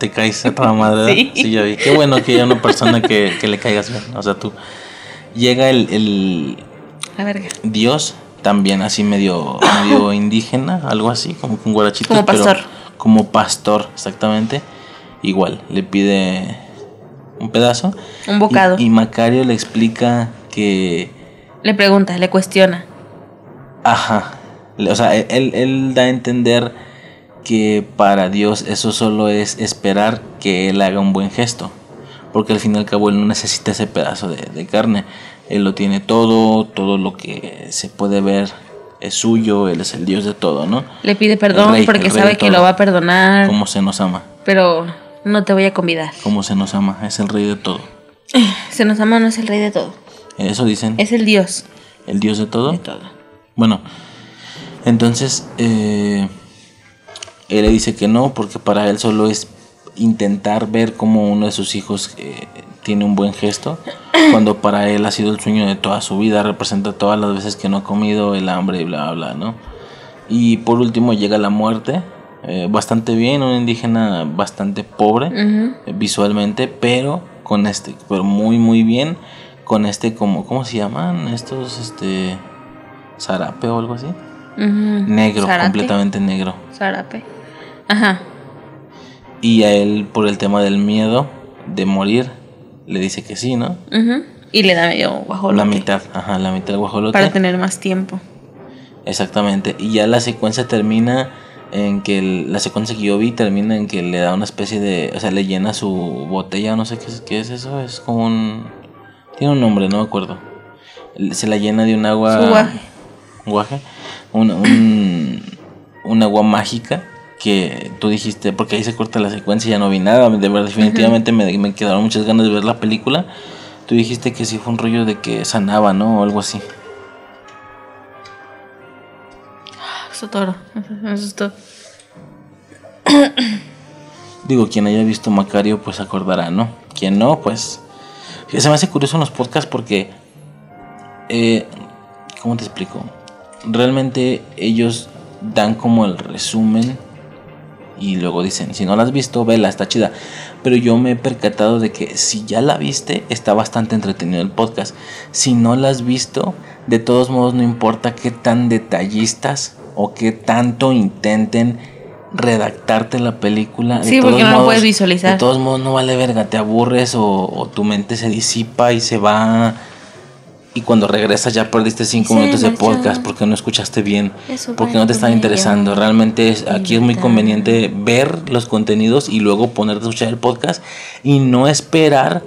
te caes a toda madre. ¿verdad? Sí. ya vi. Qué bueno que haya una persona que, que le caigas bien. O sea, tú. Llega el, el La verga. Dios, también así medio, medio indígena, algo así, como con guarachitos. Como pero pastor. como pastor, exactamente. Igual, le pide un pedazo. Un bocado. Y, y Macario le explica que. Le pregunta, le cuestiona. Ajá. O sea, él, él- él da a entender que para Dios eso solo es esperar que Él haga un buen gesto. Porque al fin y al cabo Él no necesita ese pedazo de, de carne. Él lo tiene todo, todo lo que se puede ver es suyo, Él es el Dios de todo, ¿no? Le pide perdón rey, porque sabe que lo va a perdonar. Cómo se nos ama, Pero no te voy a convidar. cómo se nos ama, es el rey de todo. Se nos ama, no es el rey de todo. Eso dicen, Es el Dios el Dios de todo. de todo. Bueno, entonces eh, él le dice que no, porque para él solo es intentar ver cómo uno de sus hijos eh, tiene un buen gesto, cuando para él ha sido el sueño de toda su vida, representa todas las veces que no ha comido, el hambre y bla, bla, bla, ¿no? Y por último llega la muerte eh, bastante bien, un indígena bastante pobre eh, visualmente, pero con este, pero muy muy bien con este como ¿cómo se llaman? Estos este zarape o algo así. Negro, Zárate. completamente negro. Zarape. Ajá. Y a él por el tema del miedo de morir le dice que sí, ¿no? Y le da medio guajolote. La mitad, ajá, la mitad guajolote. Para tener más tiempo. Exactamente. Y ya la secuencia termina en que el- la secuencia que yo vi termina en que le da una especie de, o sea, le llena su botella, no sé qué es, qué es eso, es como un tiene un nombre, no me acuerdo. Se la llena de un agua Su guaje. un, agua mágica que tú dijiste, porque ahí se corta la secuencia y ya no vi nada, de verdad definitivamente me, me quedaron muchas ganas de ver la película. Tú dijiste que sí fue un rollo de que sanaba, ¿no? O algo así. Eso toro. Me asustó. Digo, quien haya visto Macario, pues acordará, ¿no? Quien no, pues. Se me hace curioso en los podcasts porque. eh, ¿Cómo te explico? Realmente ellos dan como el resumen y luego dicen: si no la has visto, vela, está chida. Pero yo me he percatado de que si ya la viste, está bastante entretenido el podcast. Si no la has visto, de todos modos, no importa qué tan detallistas o qué tanto intenten redactarte la película. de Sí, porque todos no modos- puedes visualizar. De todos modos, no vale verga, te aburres o, o tu mente se disipa y se va. Y cuando regresas ya perdiste cinco minutos de podcast porque no escuchaste bien, Eso porque no te están interesando. Realmente es, aquí es muy conveniente ver los contenidos y luego ponerte a escuchar el podcast y no esperar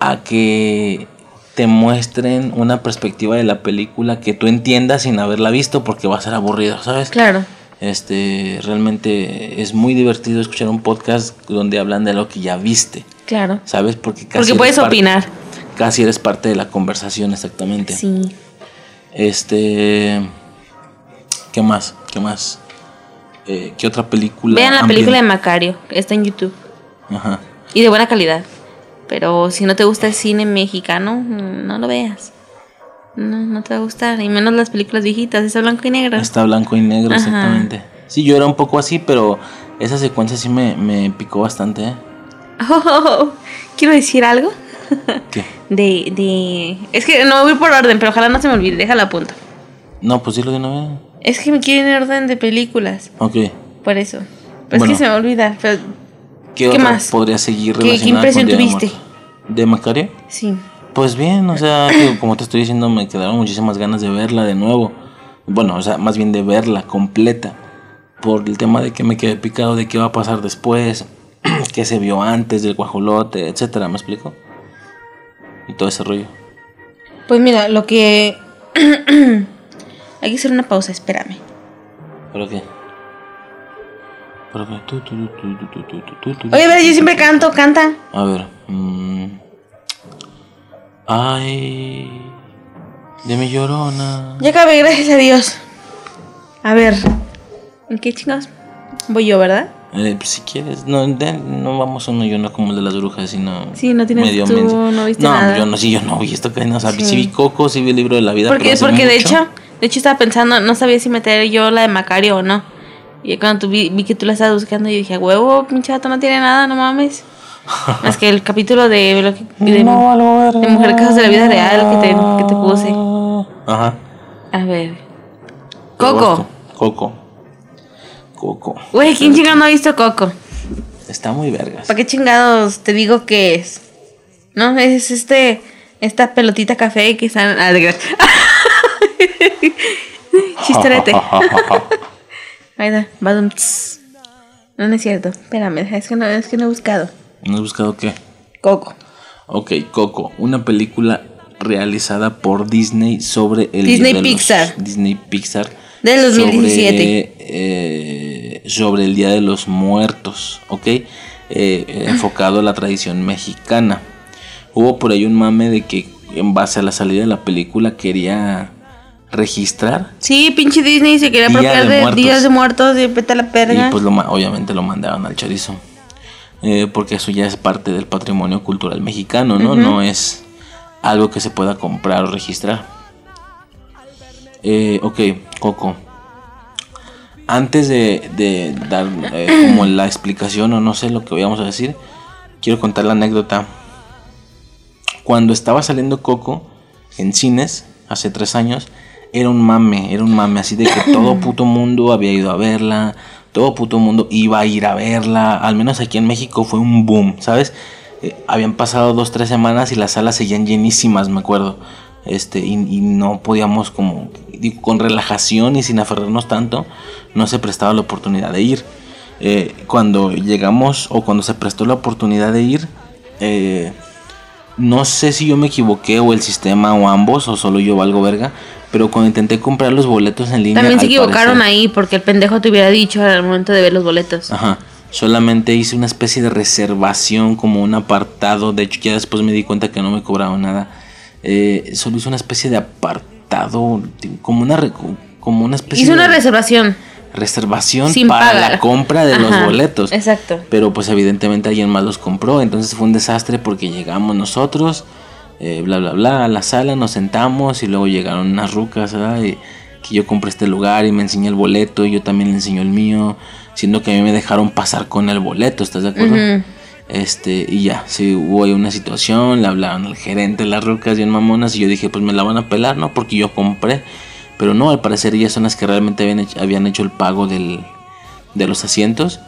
a que te muestren una perspectiva de la película que tú entiendas sin haberla visto porque va a ser aburrido, ¿sabes? Claro. Este, realmente es muy divertido escuchar un podcast donde hablan de lo que ya viste, Claro. ¿sabes? Porque casi Porque puedes opinar. Casi eres parte de la conversación, exactamente. Sí. Este, ¿qué más? ¿Qué más? Eh, ¿Qué otra película? Vean la película de Macario. Está en YouTube. Ajá. Y de buena calidad. Pero si no te gusta el cine mexicano, no lo veas. No, no te va a gustar. Y menos las películas viejitas. Está blanco y negro. Está blanco y negro, Ajá. exactamente. Sí, yo era un poco así, pero esa secuencia sí me, me picó bastante, ¿eh? Oh, quiero decir algo. ¿Qué? De, de... Es que no voy por orden, pero ojalá no se me olvide. Déjala a punto. No, pues dilo de una vez. Es que me quieren en orden de películas. Ok. Por eso. Pero Bueno. es que se me olvida. Pero ¿Qué, ¿Qué otra más? podría seguir ¿Qué- qué relacionada impresión con Día de tuviste? ¿De Macario? sí. Pues bien, o sea, que como te estoy diciendo, me quedaron muchísimas ganas de verla de nuevo. Bueno, o sea, más bien de verla completa. Por el tema de que me quedé picado de qué va a pasar después, qué se vio antes del guajolote, etcétera, ¿me explico? y todo ese rollo? Pues mira, lo que... Hay que hacer una pausa, espérame. ¿Pero qué? Oye, a ver, yo siempre canto, canta. A ver. Mmm. Ay. De mi llorona. Ya acabé, gracias a Dios. A ver. ¿En qué chingados? Voy yo, ¿verdad? Eh, pues, si quieres, no, de- no vamos uno yo no como el de las brujas, sino. Sí, no tienes medio tú, menso. no viste No, nada. yo no, sí, yo no vi esto que no, sea, Sí. sí vi Coco, sí vi el libro de la vida. Porque, pero porque de hecho, de hecho estaba pensando, no sabía si meter yo la de Macario o no. Y cuando tú vi, vi que tú la estabas buscando, yo dije, huevo, pinche vato no tiene nada, no mames. Más que el capítulo de, de, No, de Mujer Casos de la Vida Real que te, que te puse. Ajá. A ver. Coco. Coco. Coco. Güey, ¿quién chingado no ha visto Coco? Está muy vergas. ¿Para qué chingados te digo que es? No, es este, esta pelotita café que están... Ah, de gra- Chistorete. Ahí está, badum, tss. No, no es cierto. Espérame, es que no, es que no he buscado. ¿No has buscado qué? Coco. Ok, Coco, una película realizada por Disney sobre el Disney de los- Pixar. Disney Pixar Del 2017. sobre, eh, sobre el Día de los Muertos, ¿ok? Eh, enfocado a la tradición mexicana. Hubo por ahí un mame de que en base a la salida de la película quería registrar Sí, pinche Disney se quería apropiar de días de muertos y peta la perga. Y pues lo, obviamente lo mandaron al chorizo. Eh, porque eso ya es parte del patrimonio cultural mexicano, ¿no? No es algo que se pueda comprar o registrar. Eh, ok, Coco. Antes de, de dar eh, como la explicación o no sé lo que vayamos a decir, quiero contar la anécdota. Cuando estaba saliendo Coco en cines, hace tres años, era un mame, era un mame así de que todo puto mundo había ido a verla, todo puto mundo iba a ir a verla, al menos aquí en México fue un boom, ¿sabes? Eh, habían pasado dos, tres semanas y las salas seguían llenísimas, me acuerdo. Este, y, y no podíamos como, digo, con relajación y sin aferrarnos tanto, no se prestaba la oportunidad de ir. Eh, cuando llegamos o cuando se prestó la oportunidad de ir, eh, no sé si yo me equivoqué o el sistema o ambos o solo yo valgo verga, pero cuando intenté comprar los boletos en línea... También se equivocaron parecer- ahí porque el pendejo te hubiera dicho al momento de ver los boletos. Ajá. Solamente hice una especie de reservación, como un apartado. De hecho, ya después me di cuenta que no me cobraban nada. Eh, solo hice una especie de apartado, como una, como una especie Hice una reservación. reservación Sin para pagar. la compra de los boletos. exacto. Pero pues evidentemente alguien más los compró. Entonces fue un desastre porque llegamos nosotros, eh, bla, bla, bla, a la sala, nos sentamos y luego llegaron unas rucas, ¿verdad? Y que yo compré este lugar y me enseñé el boleto y yo también le enseñó el mío, siendo que a mí me dejaron pasar con el boleto, ¿estás de acuerdo? Ujú. Este, y ya, sí, hubo ahí una situación, le hablaron al gerente, las rucas bien mamonas, y yo dije, pues me la van a pelar, ¿no? Porque yo compré. Pero no, al parecer ellas son las que realmente habían hecho, habían hecho el pago del, de los asientos.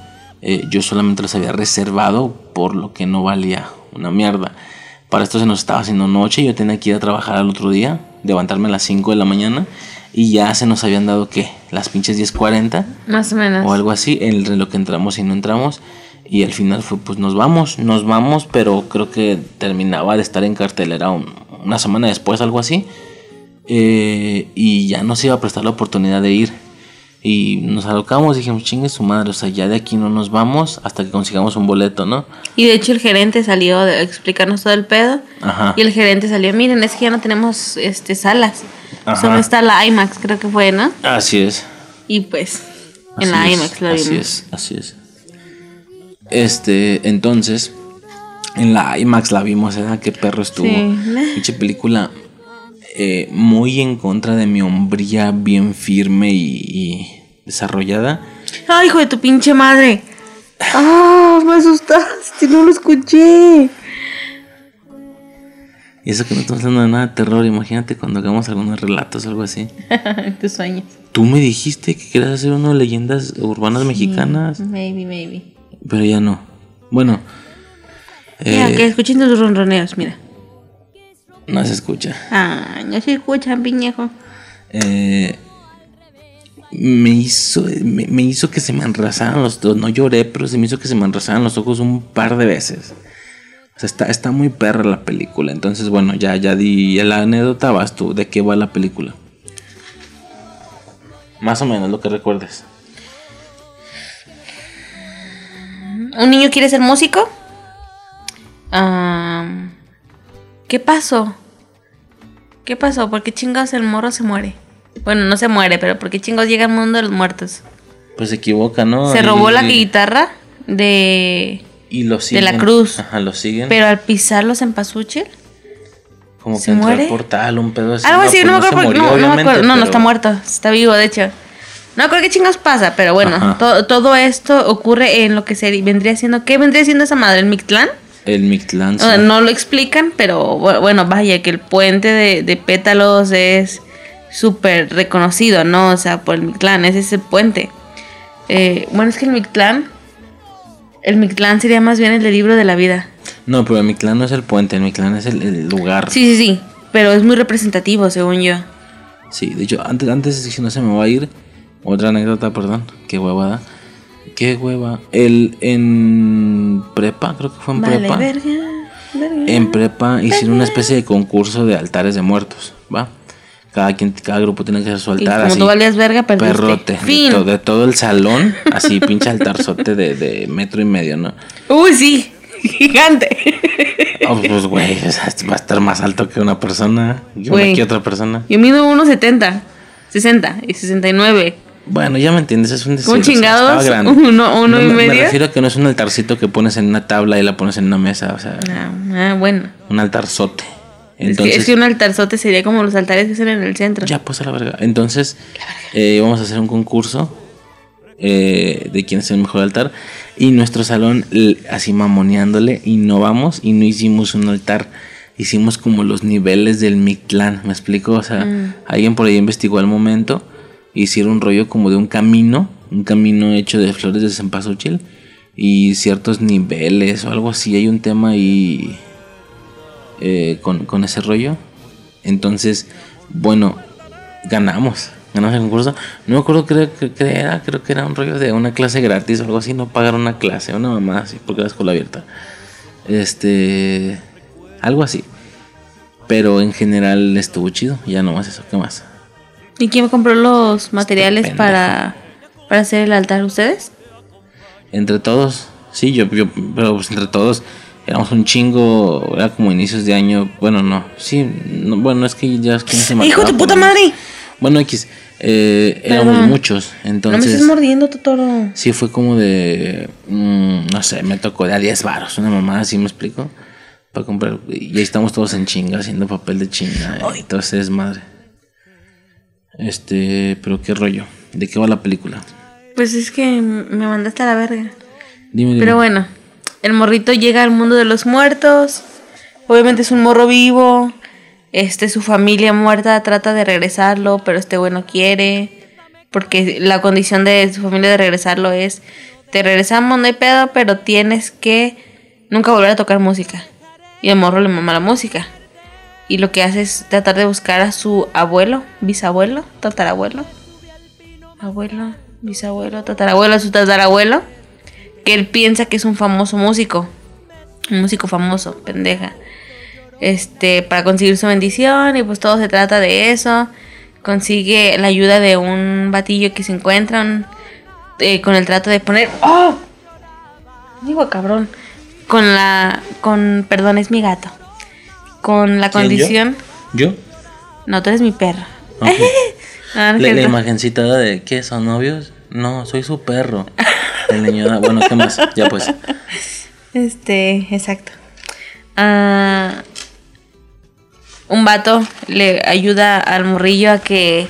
Eh, yo solamente los había reservado por lo que no valía una mierda. Para esto se nos estaba haciendo noche, yo tenía que ir a trabajar al otro día, levantarme a las 5 de la mañana, y ya se nos habían dado, ¿qué? Las pinches 10.40 Más o menos. o algo así, en lo que entramos y no entramos. Y al final fue, pues nos vamos, nos vamos, pero creo que terminaba de estar en cartelera un- una semana después, algo así. Eh, y ya nos iba a prestar la oportunidad de ir. Y nos alocamos, dijimos, chingue su madre, o sea, ya de aquí no nos vamos hasta que consigamos un boleto, ¿no? Y de hecho el gerente salió a explicarnos todo el pedo. Ajá. Y el gerente salió, miren, es que ya no tenemos este salas. Ajá. Solo está la IMAX, creo que fue, ¿no? Así es. Y pues, en Así la es, IMAX Así vimos. es, así es. Este, entonces, en la IMAX la vimos, ¿verdad? Qué perro estuvo. Sí. Pinche película eh, muy en contra de mi hombría, bien firme y, y desarrollada. Ay, hijo de tu pinche madre. Ah, me asustaste, no lo escuché. Y eso que no estamos hablando de nada de terror, imagínate cuando hagamos algunos relatos o algo así. Tus sueños. Tú me dijiste que querías hacer uno de leyendas urbanas mexicanas, Maybe, maybe. Pero ya no. Bueno, Mira, eh, que escuchen tus ronroneos, mira. no se escucha. Ah, no se escuchan, piñejo. eh, me hizo me, me hizo que se me enrasaran los ojos. No lloré, pero se me hizo que se me enrasaran los ojos un par de veces. O sea, está, está muy perra la película. Entonces, bueno, ya, ya di la anécdota, vas tú. ¿De qué va la película? Más o menos lo que recuerdes. ¿Un niño quiere ser músico? Ah, ¿Qué pasó? ¿Qué pasó? ¿Por qué chingados el morro se muere? Bueno, no se muere, pero ¿por qué chingados llega al mundo de los muertos? Pues se equivoca, ¿no? Se robó Y- la guitarra de... Y lo siguen. la cruz. Ajá, lo siguen. Pero al pisarlos en Pasuchil. como que ¿se entró al muere? portal, un pedo así. Algo así, pues no me acuerdo. no, no me acuerdo. No, no está muerto. Está vivo, de hecho. No me acuerdo qué chingados pasa, pero bueno, to- todo esto ocurre en lo que se vendría siendo. ¿Qué vendría siendo esa madre? ¿El Mictlán? El Mictlán. O sea, no lo explican, pero bu- bueno, vaya, que el puente de, de pétalos es súper reconocido, ¿no? O sea, por el Mictlán, es ese puente. Eh, bueno, es que el Mictlán, el Mictlán sería más bien el del libro de la vida. No, pero el Mictlán no es el puente, el Mictlán es el, el lugar. Sí, sí, sí, pero es muy representativo, según yo. Sí, de hecho, antes, antes que no se me va a ir, otra anécdota, perdón, qué huevada. Qué hueva. El en prepa, creo que fue en Vale, prepa. verga, verga. En prepa hicieron una especie de concurso de altares de muertos, ¿va? Cada quien, cada grupo tiene que hacer su Y altar como así. tú valías verga, perdiste. Perrote. De, Fin. to- de todo el salón, así pinche altarzote de, de metro y medio, ¿no? Uy, sí, gigante. Oh, pues güey, o sea, va a estar más alto que una persona, una, que otra persona. Yo mido 1,70, 60 y 69. Bueno, ya me entiendes, es un decir. ¿Cómo o sea, chingados? ¿Uno- uno No, y me- Me medio? refiero a que no es un altarcito que pones en una tabla y la pones en una mesa, o sea, Ah, ah, bueno. un altarzote. Es Entonces, que, es que un altarzote sería como los altares que hacen en el centro. ya pues a la verga. Entonces, eh, vamos a hacer un concurso eh, de quién es el mejor altar. Y nuestro salón, así mamoneándole, innovamos y no hicimos un altar. Hicimos como los niveles del Mictlán, ¿me explico? O sea, alguien por ahí investigó al momento. Hicieron un rollo como de un camino, un camino hecho de flores de cempasúchil y ciertos niveles o algo así. Hay un tema ahí eh, con, con ese rollo. Entonces, bueno, ganamos. Ganamos el concurso. No me acuerdo creo que, era, creo que era un rollo de una clase gratis o algo así, no pagar una clase, una mamá así, porque era escuela abierta. Este, algo así. Pero en general estuvo chido, ya no más eso, ¿qué más? ¿Y quién compró los materiales pendejo. para, para hacer el altar? ¿Ustedes? Entre todos, sí, yo, yo, pero pues entre todos éramos un chingo, era como inicios de año, bueno, no, sí, no, bueno, es que ya es que se ¡Hijo de puta mes. madre! Bueno, X, eh, éramos muchos, no me entonces estés mordiendo, Totoro. sí fue como de, mm, no sé, me tocó de a 10 varos, una mamá, así me explico, para comprar, y ahí estamos todos en chinga, haciendo papel de chinga, ese desmadre. Este, pero qué rollo, ¿de qué va la película? Pues es que me mandaste a la verga. Dime, dime. Pero bueno, el morrito llega al mundo de los muertos. Obviamente es un morro vivo. Este, su familia muerta trata de regresarlo, pero este güey no quiere. Porque la condición de su familia de regresarlo es: te regresamos, no hay pedo, pero tienes que nunca volver a tocar música. Y el morro le mama la música. Y lo que hace es tratar de buscar a su abuelo, bisabuelo, tatarabuelo. Abuelo, bisabuelo, tatarabuelo, su tatarabuelo que él piensa que es un famoso músico. Un músico famoso, pendeja. Este, para conseguir su bendición y pues todo se trata de eso. Consigue la ayuda de un batillo que se encuentran eh, con el trato de poner... ¡Oh! Digo cabrón. Con la... Con... Perdón, es mi gato. Con la condición... ¿Yo? No, tú eres mi perro. Ah, no La, la imagencita de ¿qué? ¿Son novios? No, soy su perro. El niño, da- bueno, ¿qué más? Ya pues. Este, exacto. Ah, un vato le ayuda al morrillo a que,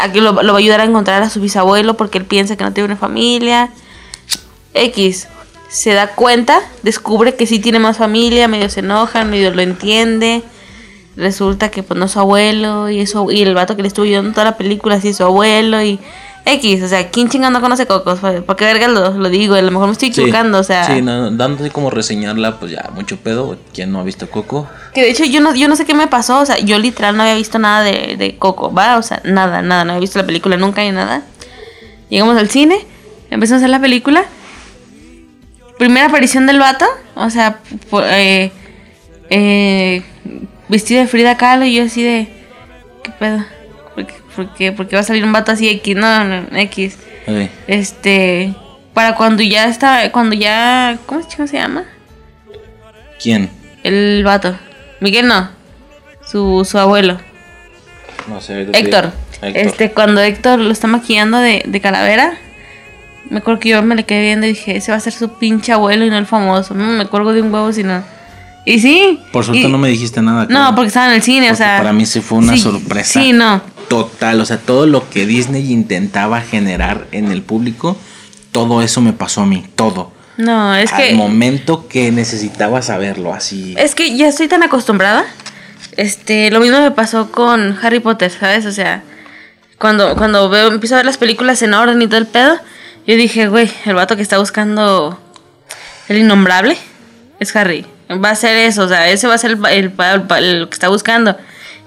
a que lo, lo va a ayudar a encontrar a su bisabuelo porque él piensa que no tiene una familia. X se da cuenta, descubre que sí tiene más familia, medio se enoja, medio lo entiende. Resulta que pues no es su abuelo y eso y el vato que le estuvo ayudando toda la película sí es su abuelo y X, o sea, ¿quién chingando conoce cocos? ¿Por qué verga lo, lo digo? A lo mejor me estoy equivocando, o sea. Sí, no, dándose como reseñarla, pues ya, mucho pedo. ¿Quién no ha visto Coco? Que de hecho yo no, yo no sé qué me pasó, o sea, yo literal no había visto nada de, de Coco, ¿va? O sea, nada, nada, no había visto la película nunca ni nada. Llegamos al cine, empezamos a hacer la película. Primera aparición del vato, o sea, eh, eh, vestido de Frida Kahlo y yo así de... ¿Qué pedo? ¿Por qué, por qué- por qué va a salir un vato así X? No, no, X. Este... Para cuando ya está, cuando ya... ¿Cómo cómo se llama? ¿Quién? El vato. Miguel no. Su, su abuelo. No sé. Héctor. Héctor. Este, cuando Héctor lo está maquillando de, de calavera, me acuerdo que yo me le quedé viendo y dije, ese va a ser su pinche abuelo y no el famoso. No me cuelgo de un huevo, sino. Y sí. Por suerte y- no me dijiste nada. No, porque estaba en el cine, o sea. para mí sí fue una sí, sorpresa. Sí, no. Total, o sea, todo lo que Disney intentaba generar en el público, todo eso me pasó a mí, todo. No, es Al que. momento que necesitaba saberlo, así. Es que ya estoy tan acostumbrada. Este, lo mismo me pasó con Harry Potter, ¿sabes? O sea, cuando, cuando veo, empiezo a ver las películas en orden y todo el pedo, yo dije, güey, el vato que está buscando el innombrable es Harry. Va a ser eso, o sea, ese va a ser el, el, el el que está buscando.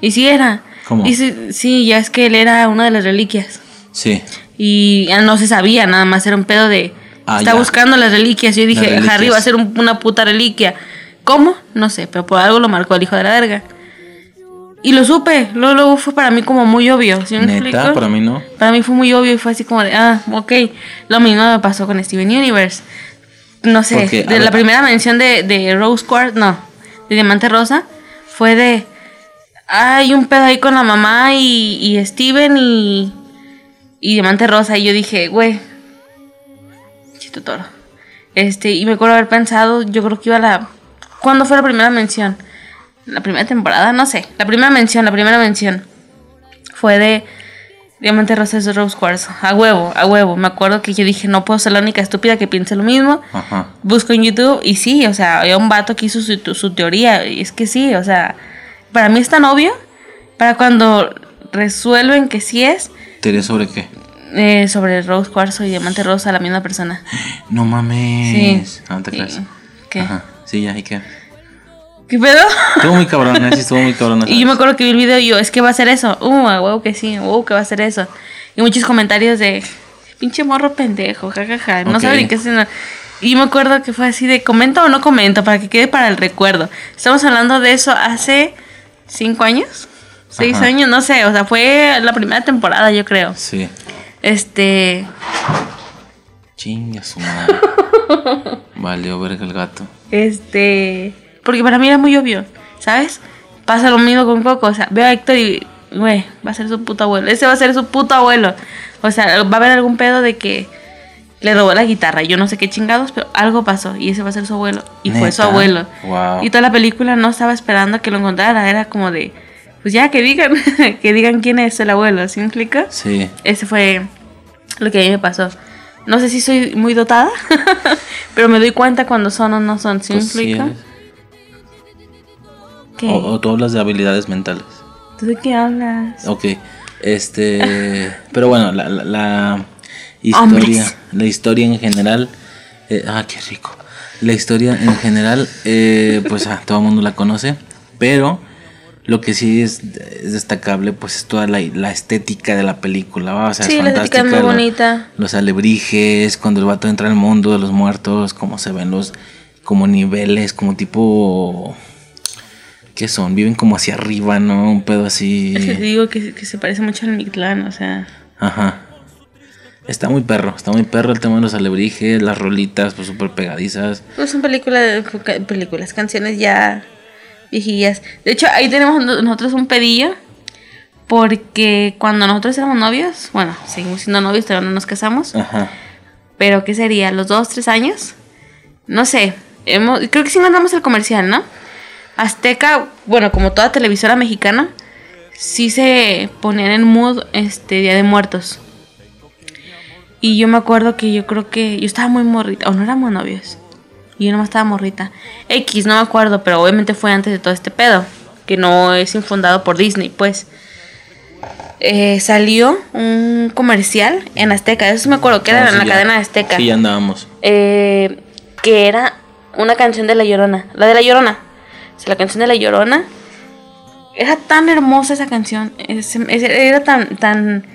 Y sí era. ¿Cómo? Y sí, sí, ya es que él era una de las reliquias. Sí. Y ya no se sabía, nada más era un pedo de. Ah, está ya. buscando las reliquias. Yo dije. Harry va a ser un- una puta reliquia. ¿Cómo? No sé, pero por algo lo marcó el hijo de la verga. Y lo supe. Luego, luego fue para mí como muy obvio. ¿sí me Neta, explico? para mí no. Para mí fue muy obvio y fue así como de, ah, ok. Lo mismo me pasó con Steven Universe. No sé, Porque, de la ver, primera mención de, de Rose Quartz, no, de Diamante Rosa, fue de, hay un pedo ahí con la mamá y, y Steven y, y Diamante Rosa. Y yo dije, güey, chito toro. Este, y me acuerdo haber pensado, yo creo que iba a la. ¿Cuándo fue la primera mención? La primera temporada, no sé. La primera mención, la primera mención. Fue de. Diamante Rosa es Rose Quartz. A huevo, a huevo. Me acuerdo que yo dije, no puedo ser la única estúpida que piense lo mismo. Ajá. Busco en YouTube y sí, o sea, había un vato que hizo su, su teoría. Y es que sí, o sea, para mí es tan obvio. Para cuando resuelven que sí es, ¿Teoría sobre qué? eh, sobre Rose Cuarzo y Diamante Rosa, la misma persona. No mames. Sí. Ah, no te Sí. creas. ¿Qué? Ajá. Sí, ya, ¿y qué? ¿Qué pedo? Estuvo muy cabrón, sí, estuvo muy cabrón. Y yo me acuerdo que vi el video y yo, es que va a ser eso. Uh, a huevo que sí, uh, que va a ser eso. Y muchos comentarios de, pinche morro pendejo, jajaja, no Ok. sabe ni qué es. eso". Y me acuerdo que fue así de, comento o no comento, para que quede para el recuerdo. Estamos hablando de eso hace cinco años, seis Ajá. años, no sé, o sea, fue la primera temporada, yo creo. Sí. Este, Chinga su madre. Valió verga el gato. este, porque para mí era muy obvio, ¿sabes? Pasa lo mismo con Coco, o sea, veo a Héctor y, güey, va a ser su puto abuelo, ese va a ser su puto abuelo. O sea, va a haber algún pedo de que le robó la guitarra, yo no sé qué chingados, pero algo pasó y ese va a ser su abuelo. Y fue su abuelo. Wow. Y toda la película no estaba esperando que lo encontrara, era como de, pues ya que digan, que digan quién es el abuelo, ¿sí me explica? Sí. Ese fue lo que a mí me pasó. No sé si soy muy dotada, pero me doy cuenta cuando son o no son, ¿sí me Pues sí explica? ¿Qué? O, o tú hablas de habilidades mentales. ¿Tú de qué hablas? Ok. Este. Pero bueno, la, la, la historia. Hombres. La historia en general. eh, ah, qué rico. La historia en general, eh, pues ah, todo el mundo la conoce. Pero lo que sí es, es destacable, pues es toda la, la estética de la película. ¿va? O sea, Sí, es la estética es muy lo- bonita. Los alebrijes, cuando el vato entra al mundo de los muertos, cómo se ven los como niveles, como tipo. ¿Qué son? Viven como hacia arriba, ¿no? Un pedo así. Es que te digo que, que se parece mucho al Mictlán, o sea. Ajá. Está muy perro, está muy perro el tema de los alebrijes, las rolitas, pues súper pegadizas. Pues son películas, películas, canciones ya viejillas. De hecho, ahí tenemos no- nosotros un pedillo. Porque cuando nosotros éramos novios, bueno, seguimos siendo novios, todavía no nos casamos. Ajá. Pero ¿qué sería? ¿Los dos, tres años? No sé. Hemos, creo que sí mandamos el comercial, ¿no? Azteca, bueno, como toda televisora mexicana, sí se ponían en mood este Día de Muertos. Y yo me acuerdo que yo creo que yo estaba muy morrita, o no éramos novios. Y yo nomás estaba morrita. X, no me acuerdo, pero obviamente fue antes de todo este pedo. Que no es infundado por Disney, pues. Eh, salió un comercial en Azteca, eso sí me acuerdo que era Ah, en la ya. cadena de Azteca. Sí, ya andábamos. Eh, que era una canción de La Llorona. La de La Llorona. O sea, la canción de La Llorona. Era tan hermosa esa canción. es- es- era tan, tan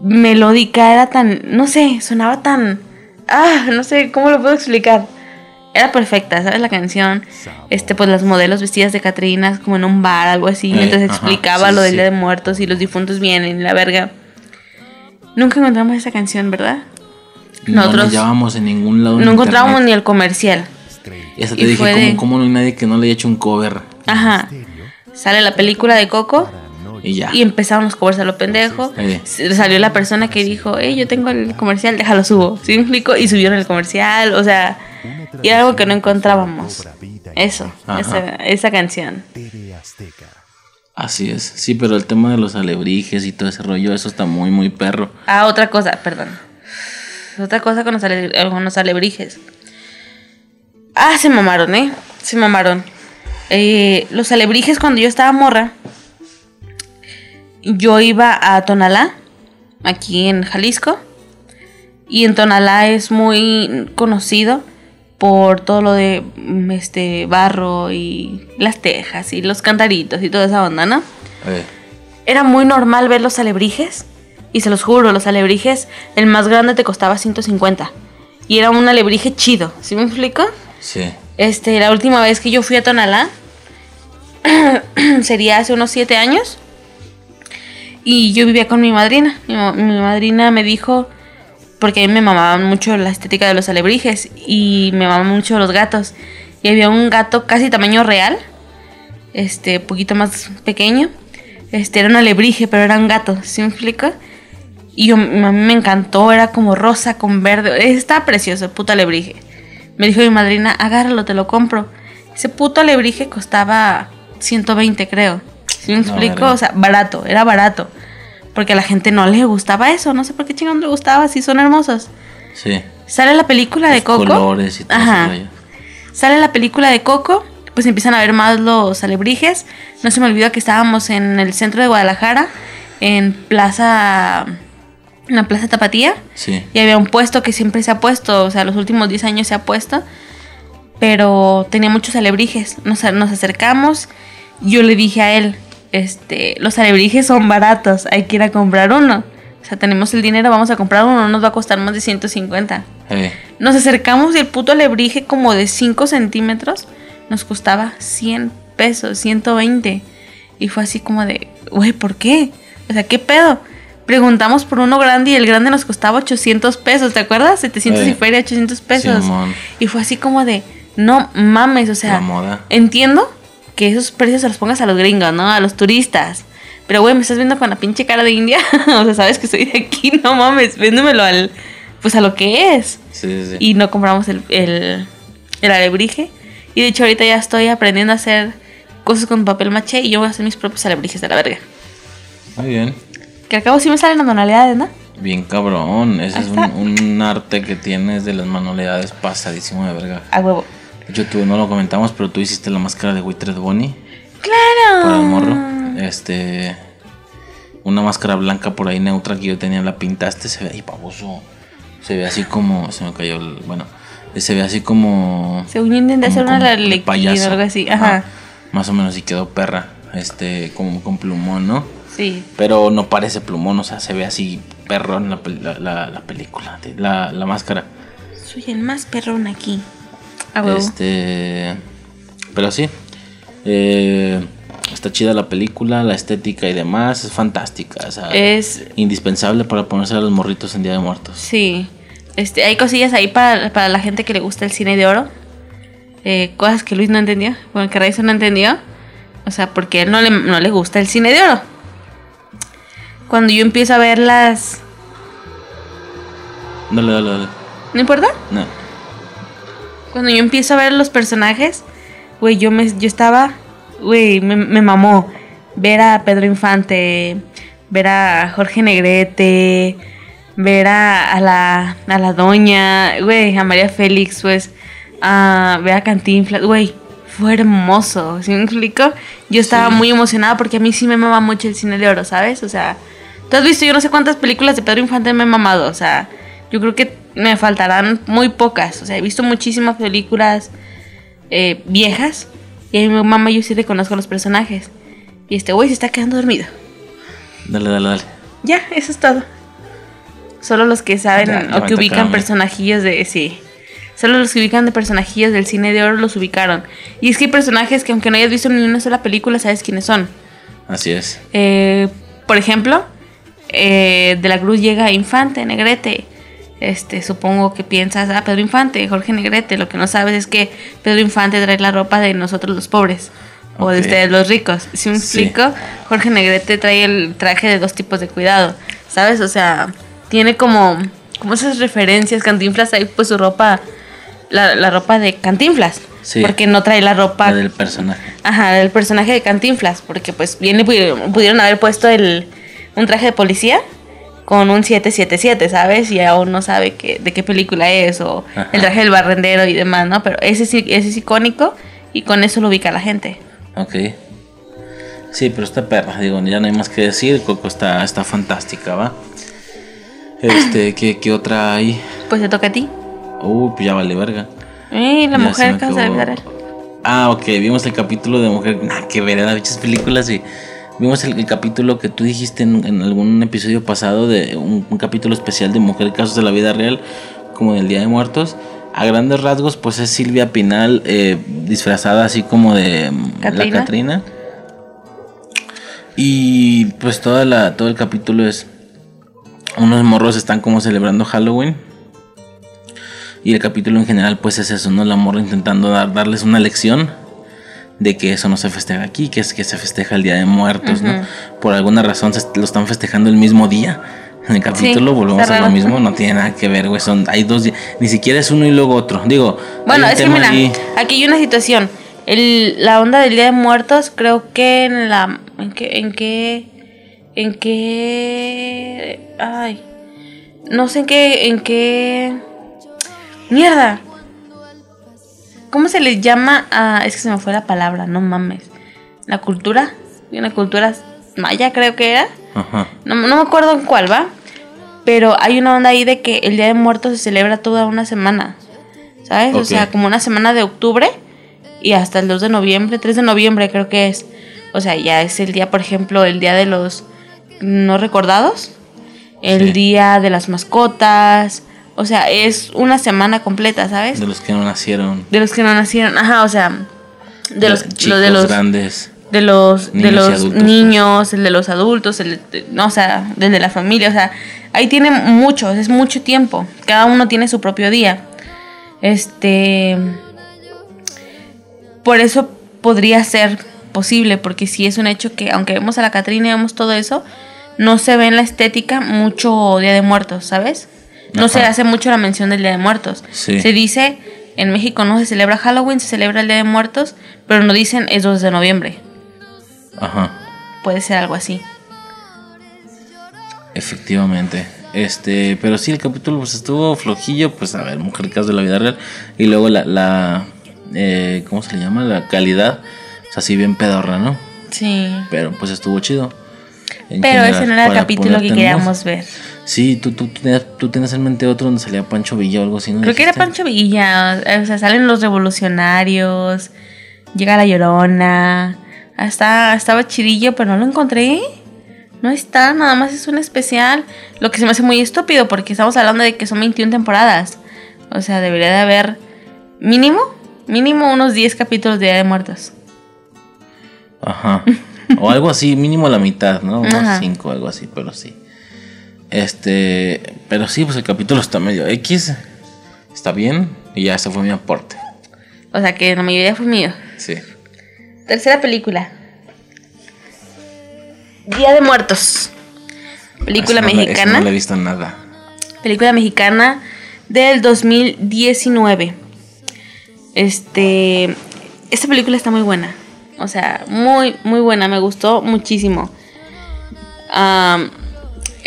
melódica. Era tan, no sé, sonaba tan... Ah, no sé, ¿cómo lo puedo explicar? Era perfecta, ¿sabes? La canción. Este, pues las modelos vestidas de Catrinas como en un bar, algo así. Eh, mientras ajá, explicaba sí, lo del sí. Día de Muertos y los difuntos vienen, la verga. Nunca encontramos esa canción, ¿verdad? No Nosotros- nos llevábamos en ningún lado. No encontrábamos ni el comercial. Y hasta y te dije, ¿cómo, de- cómo no hay nadie que no le haya hecho un cover? Ajá. Sale la película de Coco Y ya. y empezaron los covers a lo pendejo. Eh. Salió la persona que dijo, hey, yo tengo el comercial, déjalo subo. ¿Sí me explico? Y subieron el comercial, o sea, y era algo que no encontrábamos. Eso, esa, esa canción. Así es. Sí, pero el tema de los alebrijes y todo ese rollo, eso está muy, muy perro. Ah, otra cosa, perdón. Otra cosa con los, ale- con los alebrijes. Ah, se mamaron, ¿eh? Se mamaron. Eh, los alebrijes cuando yo estaba morra, yo iba a Tonalá, aquí en Jalisco. Y en Tonalá es muy conocido por todo lo de mm, este barro y las tejas y los cantaritos y toda esa onda, ¿no? Eh, Era muy normal ver los alebrijes. Y se los juro, los alebrijes, el más grande te costaba 150. Y era un alebrije chido. ¿Sí me explico? Sí. Este, la última vez que yo fui a Tonalá sería hace unos 7 años. Y yo vivía con mi madrina. Mi, ma- mi madrina me dijo, porque a mí me mamaban mucho la estética de los alebrijes y me mamaban mucho los gatos. Y había un gato casi tamaño real, este, poquito más pequeño. Este, era un alebrije, pero era un gato, ¿sí me explico? Y yo, a mí me encantó, era como rosa con verde. Estaba precioso, el puto alebrije. Me dijo mi madrina, agárralo, te lo compro. Ese puto alebrije costaba 120, creo. ¿Sí me explico? o sea, barato, era barato. Porque a la gente no le gustaba eso. No sé por qué chingón le gustaba, si son hermosos. Sí. Sale la película de Coco. colores y todo Ajá. Sale la película de Coco, pues empiezan a ver más los alebrijes. No se me olvidó que estábamos en el centro de Guadalajara, en Plaza. En la Plaza Tapatía. Sí. Y había un puesto que siempre se ha puesto, o sea, los últimos 10 años se ha puesto. Pero tenía muchos alebrijes. Nos, nos acercamos. Yo le dije a él, este, los alebrijes son baratos, hay que ir a comprar uno. O sea, tenemos el dinero, vamos a comprar uno, no nos va a costar más de 150. Eh, Nos acercamos y el puto alebrije como de 5 centímetros nos costaba 100 pesos, 120. Y fue así como de, güey, ¿por qué? O sea, ¿qué pedo? Preguntamos por uno grande y el grande nos costaba 800 pesos, ¿te acuerdas? 700 y Eh, feria, 800 pesos. Simón. Y fue así como de, no mames, o sea, La moda. entiendo que esos precios se los pongas a los gringos, ¿no? A los turistas. Pero, güey, me estás viendo con la pinche cara de India. o sea, sabes que soy de aquí, no mames, véndemelo al, pues a lo que es. Sí, sí, sí. Y no compramos el, el, el alebrije. Y de hecho ahorita ya estoy aprendiendo a hacer cosas con papel maché y yo voy a hacer mis propios alebrijes de la verga. Muy bien. Que al cabo sí me salen las manualidades, ¿no? Bien cabrón. Ese es un, un arte que tienes de las manualidades pasadísimo de verga. A huevo. Hecho, tú no lo comentamos, pero tú hiciste la máscara de Witred Bonnie ¡Claro! para el morro. Este. Una máscara blanca por ahí neutra que yo tenía, la pintaste, se ve ahí baboso. Se ve así como. Se me cayó el. Bueno, se ve así como. Según yo intenté hacer una arlequín o payaso. algo así. Ajá. Más o menos y quedó perra. Este, como con plumón, ¿no? Sí. Pero no parece plumón, o sea, se ve así perrón la, la, la- la película, la, la máscara. Soy el más perrón aquí. A huevo. Este. Pero sí. eh, está chida la película, la estética y demás. Es fantástica. O sea, Es. indispensable para ponerse a los morritos en Día de Muertos. Sí. Este, hay cosillas ahí para, para la gente que le gusta el cine de oro. Eh, cosas que Luis no entendió. Bueno, que Raizo no entendió. O sea, porque a él no le, no le gusta el cine de oro. Cuando yo empiezo a ver las. Dale, dale, dale. ¿No importa? No. Cuando yo empiezo a ver los personajes, güey, yo me yo estaba, güey, me, me mamó ver a Pedro Infante, ver a Jorge Negrete, ver a, a la a la doña, güey, a María Félix, pues, a ver a Cantinflas, güey, fue hermoso, ¿sí me explico? Yo estaba Sí. muy emocionada porque a mí sí me mama mucho el cine de oro, ¿sabes? O sea, tú has visto, yo no sé cuántas películas de Pedro Infante me he mamado, o sea, yo creo que me faltarán muy pocas, o sea, he visto muchísimas películas eh, viejas y a mi mamá yo sí reconozco a los personajes. Y este güey se está quedando dormido. Dale, dale, dale. Ya, eso es todo. Solo los que saben Ya, o que ubican personajillos de. Sí. Solo los que ubican de personajillos del cine de oro los ubicaron. Y es que hay personajes que, aunque no hayas visto ni una sola película, sabes quiénes son. Así es. Eh, por ejemplo, eh, de la Cruz llega Infante, Negrete. Este, supongo que piensas, ah, Pedro Infante, Jorge Negrete. Lo que no sabes es que Pedro Infante trae la ropa de nosotros los pobres. O de ustedes los ricos. Si me Sí. explico? Jorge Negrete trae el traje de dos tipos de cuidado. ¿Sabes? O sea, tiene como, como esas referencias. Cantinflas trae pues su ropa, la, la ropa de Cantinflas. Sí. Porque no trae la ropa La del personaje. Ajá, el personaje de Cantinflas, porque pues bien le pudieron, pudieron haber puesto el, un traje de policía con un 777, ¿sabes? Y aún no sabe qué, de qué película es, o Ajá. el traje del barrendero y demás, ¿no? Pero ese, sí- ese es icónico y con eso lo ubica la gente. Ok. Sí, pero está perra, digo, ya no hay más que decir. Coco está, está fantástica, ¿va? Este, ¿qué, qué otra hay? Pues te toca a ti. Uh, pues ya vale verga. Eh, la Ya mujer causa de. Ah, ok, vimos el capítulo de Mujer. Nah, que ver, las bichas películas y. Vimos el, el capítulo que tú dijiste en, en algún episodio pasado de un, un capítulo especial de Mujer Casos de la Vida Real, como del Día de Muertos. A grandes rasgos, pues es Silvia Pinal eh, disfrazada así como de mm, la Catrina. Catrina. Y pues toda la, todo el capítulo es. Unos morros están como celebrando Halloween. Y el capítulo en general, pues es eso, ¿no? La morra intentando dar, darles una lección de que eso no se festeja aquí, que es que se festeja el Día de Muertos, ¿no? Por alguna razón se lo están festejando el mismo día. En el capítulo volvemos a lo mismo, no tiene nada que ver, güey. Son, hay dos días, ni siquiera es uno y luego otro. Digo, Bueno, es que mira, ahí- aquí hay una situación. El, la onda del Día de Muertos, creo que en la. ¿En qué, en qué, en qué. Ay. No sé en qué. En qué. Mierda. ¿Cómo se le llama a.? Es que se me fue la palabra, no mames. La cultura. Una cultura maya, creo que era. Ajá. No, no me acuerdo en cuál va. Pero hay una onda ahí de que el Día de Muertos se celebra toda una semana. ¿Sabes? O sea, como una semana de octubre y hasta el 2 de noviembre, 3 de noviembre creo que es. O sea, ya es el día, por ejemplo, el día de los no recordados, el Sí. día de las mascotas. O sea, es una semana completa, ¿sabes? De los que no nacieron. De los que no nacieron. Ajá, o sea, de los, chicos de los grandes. de los de Niños y los adultos, pues. niños, el de los adultos, el de- no, o sea, del de la familia, o sea, ahí tiene muchos, es mucho tiempo. Cada uno tiene su propio día. Este por eso podría ser posible, porque si es un hecho que aunque vemos a la Catrina y vemos todo eso, no se ve en la estética mucho Día de Muertos, ¿sabes? No se hace mucho la mención del Día de Muertos. Sí. Se dice en México no se celebra Halloween, se celebra el Día de Muertos, pero no dicen es 2 de noviembre. Ajá. Puede ser algo así. Efectivamente. Este, pero sí, el capítulo pues estuvo flojillo, pues a ver, mujer caso de la vida real. Y luego la, la eh, ¿cómo se le llama? La calidad. O sea, así bien pedorra, ¿no? Sí. Pero pues estuvo chido. En Pero general, ese no era el capítulo que queríamos ver. Sí, tú, tú, tú, tenías, tú tenías en mente otro donde salía Pancho Villa o algo así, ¿no? Creo que era? Pancho Villa. O sea, salen los revolucionarios. Llega la llorona. Hasta, estaba chidillo, pero no lo encontré. No está, nada más es un especial. Lo que se me hace muy estúpido porque estamos hablando de que son 21 temporadas. O sea, debería de haber mínimo, mínimo unos 10 capítulos de Día de Muertos. Ajá. O algo así, mínimo la mitad, ¿no? Unos Ajá. cinco, algo así, pero sí. Este, pero sí, pues el capítulo está medio X. Está bien. Y ya ese fue mi aporte. O sea, que la mayoría fue mío. Sí. Tercera película. Día de Muertos. Película mexicana. no le he visto nada. Película mexicana del 2019. Este. Esta película está muy buena. O sea, muy, muy buena. Me gustó muchísimo.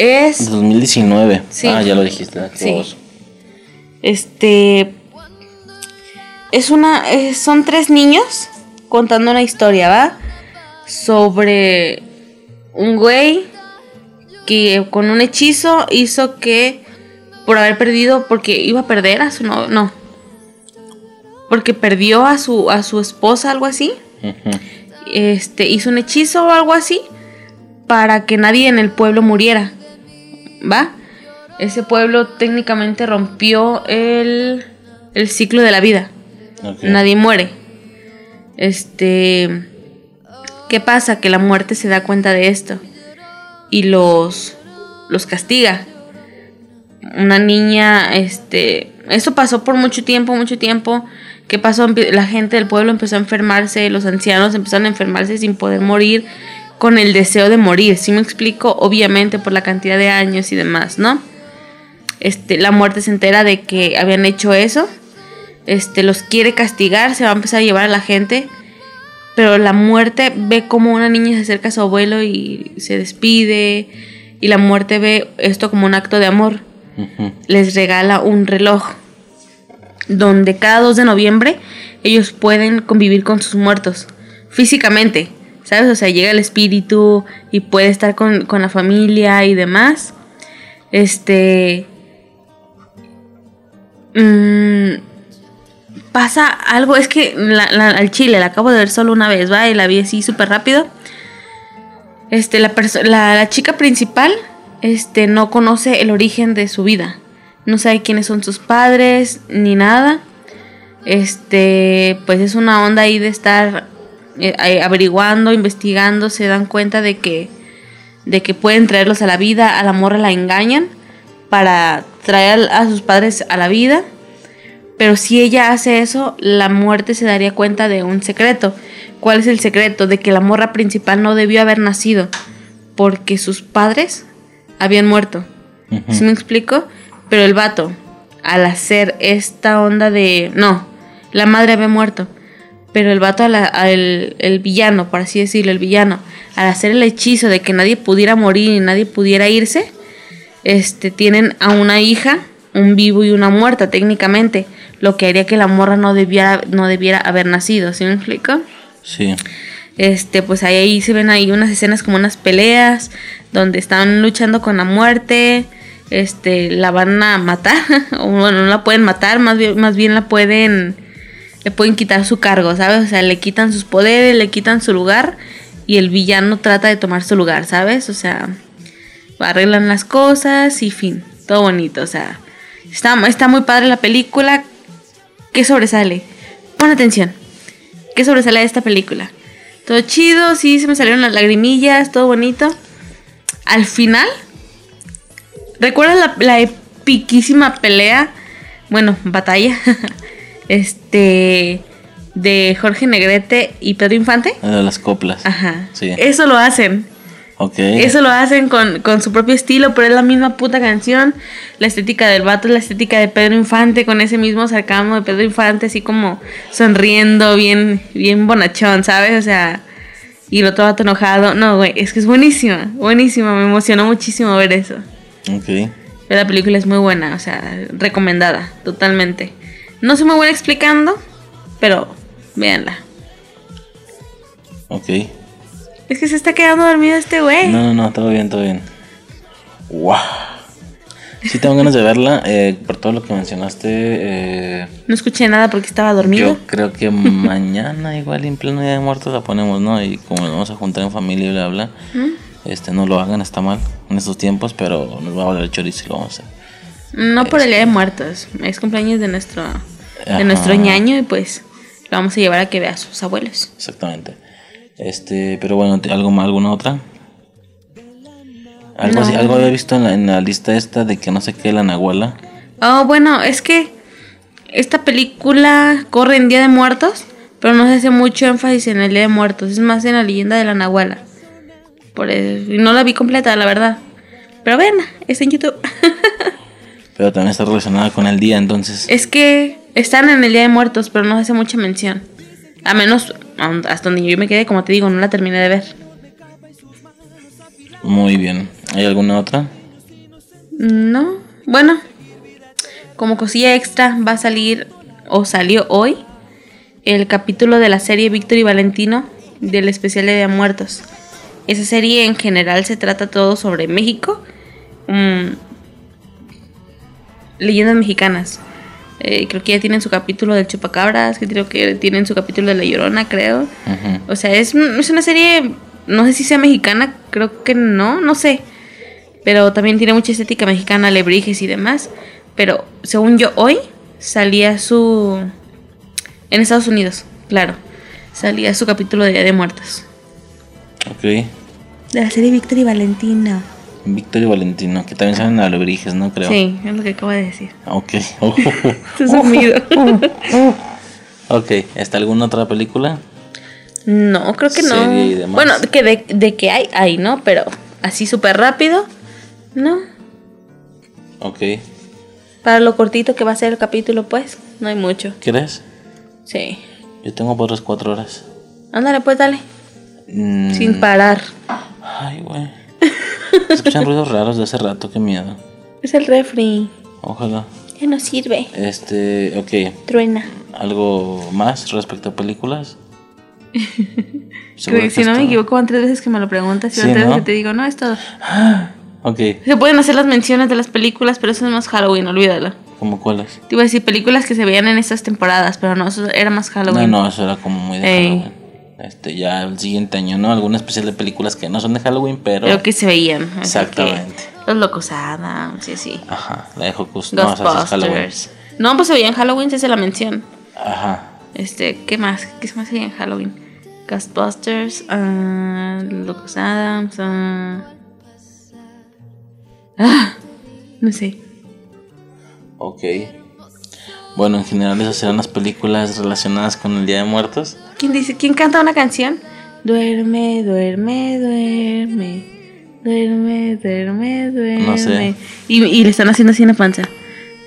Es. 2019. Sí. Ah, ya lo dijiste. qué Sí. Este. Es una. es- son tres niños contando una historia, ¿va? Sobre un güey que con un hechizo hizo que. Por haber perdido. Porque iba a perder a su no. No. Porque perdió a su, a su esposa, algo así. Este. Hizo un hechizo o algo así. Para que nadie en el pueblo muriera. ¿Va? Ese pueblo técnicamente rompió el, el ciclo de la vida. Nadie muere. Este. ¿Qué pasa? Que la muerte se da cuenta de esto. Y los. los castiga. Una niña, este. Eso pasó por mucho tiempo, mucho tiempo. ¿Qué pasó? La gente del pueblo empezó a enfermarse, los ancianos empezaron a enfermarse sin poder morir, con el deseo de morir. ¿Sí me explico? Obviamente por la cantidad de años y demás, ¿no? Este, la muerte se entera de que habían hecho eso. Este, los quiere castigar, se va a empezar a llevar a la gente. Pero la muerte ve como una niña se acerca a su abuelo y se despide. Y la muerte ve esto como un acto de amor. Les regala un reloj. Donde cada 2 de noviembre ellos pueden convivir con sus muertos. Físicamente. ¿Sabes? O sea, llega el espíritu y puede estar con, con la familia y demás. Este. mm, pasa algo, es que al chile la acabo de ver solo una vez, ¿va? La vi así súper rápido. Este, la, la, la chica principal, este, no conoce el origen de su vida. No sabe quiénes son sus padres, ni nada. Este, pues es una onda ahí de estar eh, eh, averiguando, investigando, se dan cuenta de que, de que pueden traerlos a la vida, a la morra la engañan para traer a sus padres a la vida. Pero si ella hace eso, la muerte se daría cuenta de un secreto. ¿Cuál es el secreto? De que la morra principal no debió haber nacido porque sus padres habían muerto. ¿Sí me explico? Pero el vato, al hacer esta onda de... No, la madre había muerto. Pero el vato, a la- a el, el villano, por así decirlo, el villano, al hacer el hechizo de que nadie pudiera morir y nadie pudiera irse, este, tienen a una hija, un vivo y una muerta técnicamente, lo que haría que la morra no debiera, no debiera haber nacido, ¿sí me explico? Sí. Este, pues ahí, ahí se ven ahí unas escenas como unas peleas donde están luchando con la muerte. Este, la van a matar. o bueno, no la pueden matar, más bien, más bien la pueden. Le pueden quitar su cargo, ¿sabes? O sea, le quitan sus poderes, le quitan su lugar. Y el villano trata de tomar su lugar, ¿sabes? O sea, arreglan las cosas y fin. Todo bonito, o sea. Está, muy padre la película. ¿Qué sobresale? Pon atención. ¿Qué sobresale de esta película? Todo chido, sí, se me salieron las lagrimillas, todo bonito. Al final, ¿recuerdas la, la epiquísima pelea? Bueno, batalla. este. De Jorge Negrete y Pedro Infante. La de las coplas. Ajá. Sí. Eso lo hacen. Ok. Eso lo hacen con, con su propio estilo, pero es la misma puta canción. La estética del vato es la estética de Pedro Infante, con ese mismo sarcasmo de Pedro Infante, así como sonriendo, bien, bien bonachón, ¿sabes? O sea, y el otro vato enojado. No, güey, es que es buenísima, buenísima. Me emocionó muchísimo ver eso. Ok. Pero la película es muy buena, o sea, recomendada, totalmente. No soy muy buena explicando, pero véanla. Ok. Es que se está quedando dormido este güey. No, no, no, todo bien, todo bien. ¡Wow! Sí tengo ganas de verla. eh, por todo lo que mencionaste. eh, No escuché nada porque estaba dormido. yo creo que mañana, igual en pleno día de muertos, la ponemos, ¿no? Y como nos vamos a juntar en familia y bla, bla. Este, no lo hagan, está mal en estos tiempos, pero nos va a valer chorizo y lo vamos a hacer. No por el Día de Muertos, es cumpleaños de nuestro Ajá. de nuestro ñaño y pues lo vamos a llevar a que vea a sus abuelos. Exactamente. Este, pero bueno, ¿te- ¿algo más, alguna otra? Algo, No. así, algo había visto en la, en la lista esta de que no sé qué, la Nahuala. Oh, bueno, es que esta película corre en Día de Muertos, pero no se hace mucho énfasis en el Día de Muertos, es más en la leyenda de la Nahuala. Por eso- no la vi completa, la verdad. Pero ven, está en YouTube. Pero también está relacionada con el día, entonces. es que están en el Día de Muertos, pero no hace mucha mención. A menos hasta donde yo me quedé, como te digo, no la terminé de ver. Muy bien. ¿Hay alguna otra? No, bueno, como cosilla extra va a salir o salió hoy el capítulo de la serie Víctor y Valentino del especial de Día de Muertos. Esa serie en general se trata todo sobre México, mm, leyendas mexicanas. Eh, creo que ya tienen su capítulo del Chupacabras, que creo que tienen su capítulo de La Llorona, creo. O sea, es, es una serie, no sé si sea mexicana, creo que no, no sé. Pero también tiene mucha estética mexicana, alebrijes y demás. Pero según yo, hoy salía su... En Estados Unidos, claro. Salía su capítulo de Día de Muertos. Ok. De la serie Víctor y Valentina. Víctor y Valentino, que también salen alebrijes, ¿no? Creo. Sí, es lo que acabo de decir. Ok. Oh, ok. ¿Está alguna otra película? no, creo que no. Bueno, que de, de que hay, hay, ¿no? Pero así súper rápido, no. Ok. Para lo cortito que va a ser el capítulo, pues, no hay mucho. ¿Crees? Sí. Yo tengo por otras cuatro horas. Ándale, pues dale. Mm, Sin parar. Ay, güey. Escuchan ruidos raros de hace rato, qué miedo. Es el refri. Ojalá. Ya no sirve. Este, ok. Truena. ¿Algo más respecto a películas? Creo que si no me equivoco, van tres veces que me lo preguntas y Sí, van tres ¿no? veces que te digo, no, es todo. Ok. Se pueden hacer las menciones de las películas, pero eso es más Halloween, olvídalo. ¿Cómo cuáles? Te iba a decir películas que se veían en estas temporadas, pero no, eso era más No, Halloween. no, eso era como muy de Ey. Halloween. Este, ya el siguiente año, ¿no? Alguna especial de películas que no son de Halloween, pero. Pero que se veían. Exactamente. Los Locos Adams, sí, sí. Ajá, la de Hocus. No, sí. No, pues se veía en Halloween, se hace la mención. Ajá. Este, ¿qué más? ¿Qué más hay en Halloween? Ghostbusters, ah, Locos Adams, ah, ah, no sé. Ok. Bueno, en general esas serán las películas relacionadas con el Día de Muertos. ¿Quién dice? ¿Quién canta una canción? Duerme, duerme, duerme. Duerme, duerme, duerme. No sé. Y, y le están haciendo así en la panza.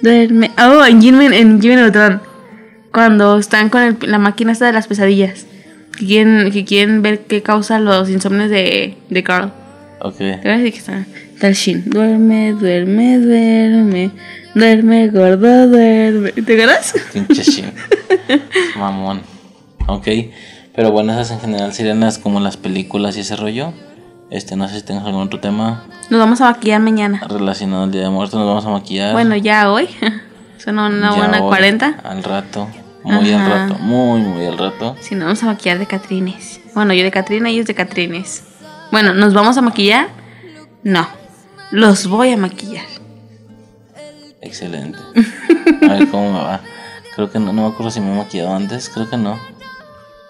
Duerme. Oh, en Jimmy, en Jimmy Neutron. Cuando están con el- la máquina esta de las pesadillas. Que quieren, que quieren ver qué causa los insomnios de, de Carl. Ok. Te voy a decir que está, Shin. Duerme, duerme, duerme. Duerme, gordo, duerme. ¿Te acuerdas? Pinche Shin. Mamón. Ok. Pero bueno, esas en general serían las como las películas y ese rollo. Este, no sé si tengas algún otro tema Nos vamos a maquillar mañana. relacionado al Día de Muertos. Nos vamos a maquillar. Bueno, ya hoy. Son una Ya buena hoy, 40. Al rato. Muy al rato. Muy, muy al rato. Si nos vamos a maquillar de Catrines. Bueno, yo de Catrina y ellos de Catrines. Bueno, ¿nos vamos a maquillar? No. Los voy a maquillar. Excelente. A ver cómo me va. Creo que no, no me acuerdo si me he maquillado antes. Creo que no.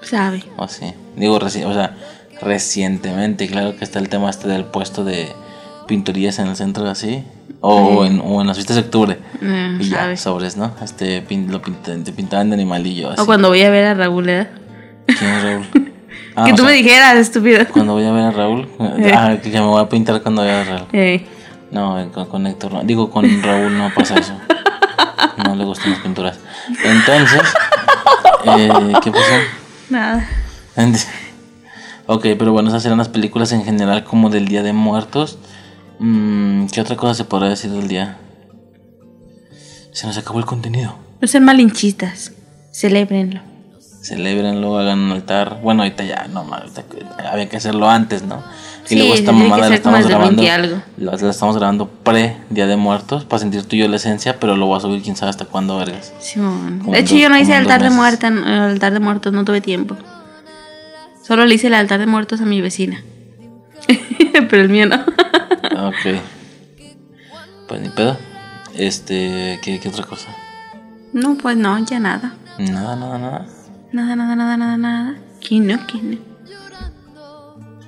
Sabe. O sí. Digo, reci- o sea, recientemente. Claro que está el tema este del puesto de pinturías en el centro así. O, en, o en las fiestas de octubre. Mm, y ya, sabe. sobres, ¿no? Este, pin- lo pinta- te pintaban de animalillo. Así. O cuando voy a ver a Raúl, ¿eh? ¿Quién es Raúl? Ah, que tú sea, me dijeras, estúpido. Cuando voy a ver a Raúl. Ah, que me voy a pintar cuando vea a Raúl. Eh, No, eh, con, con Héctor no. Digo, con Raúl no pasa eso. No le gustan las pinturas. Entonces, eh, ¿qué pasó? Nada. Ok, pero bueno, esas eran las películas en general como del Día de Muertos. Mm, ¿Qué otra cosa se podrá decir del día? Se nos acabó el contenido. No sean malinchistas. Celébrenlo. Celébrenlo, hagan un altar. Bueno, ahorita ya, no, ahorita había que hacerlo antes, ¿no? Y Sí, luego esta mamada la estamos grabando. 20 algo. La, la estamos grabando pre Día de Muertos para sentir tú y yo la esencia, pero lo voy a subir quién sabe hasta cuándo, vergas. Como De hecho, dos- yo no hice altar de muerta, el altar de muertos, no tuve tiempo. Solo le hice el altar de muertos a mi vecina. Pero el mío no. Ok. Pues ni pedo. Este, ¿qué, qué otra cosa? no, pues no, ya nada. Nada, nada, nada. Nada, nada, nada, nada, nada. ¿Quién no? ¿Quién no?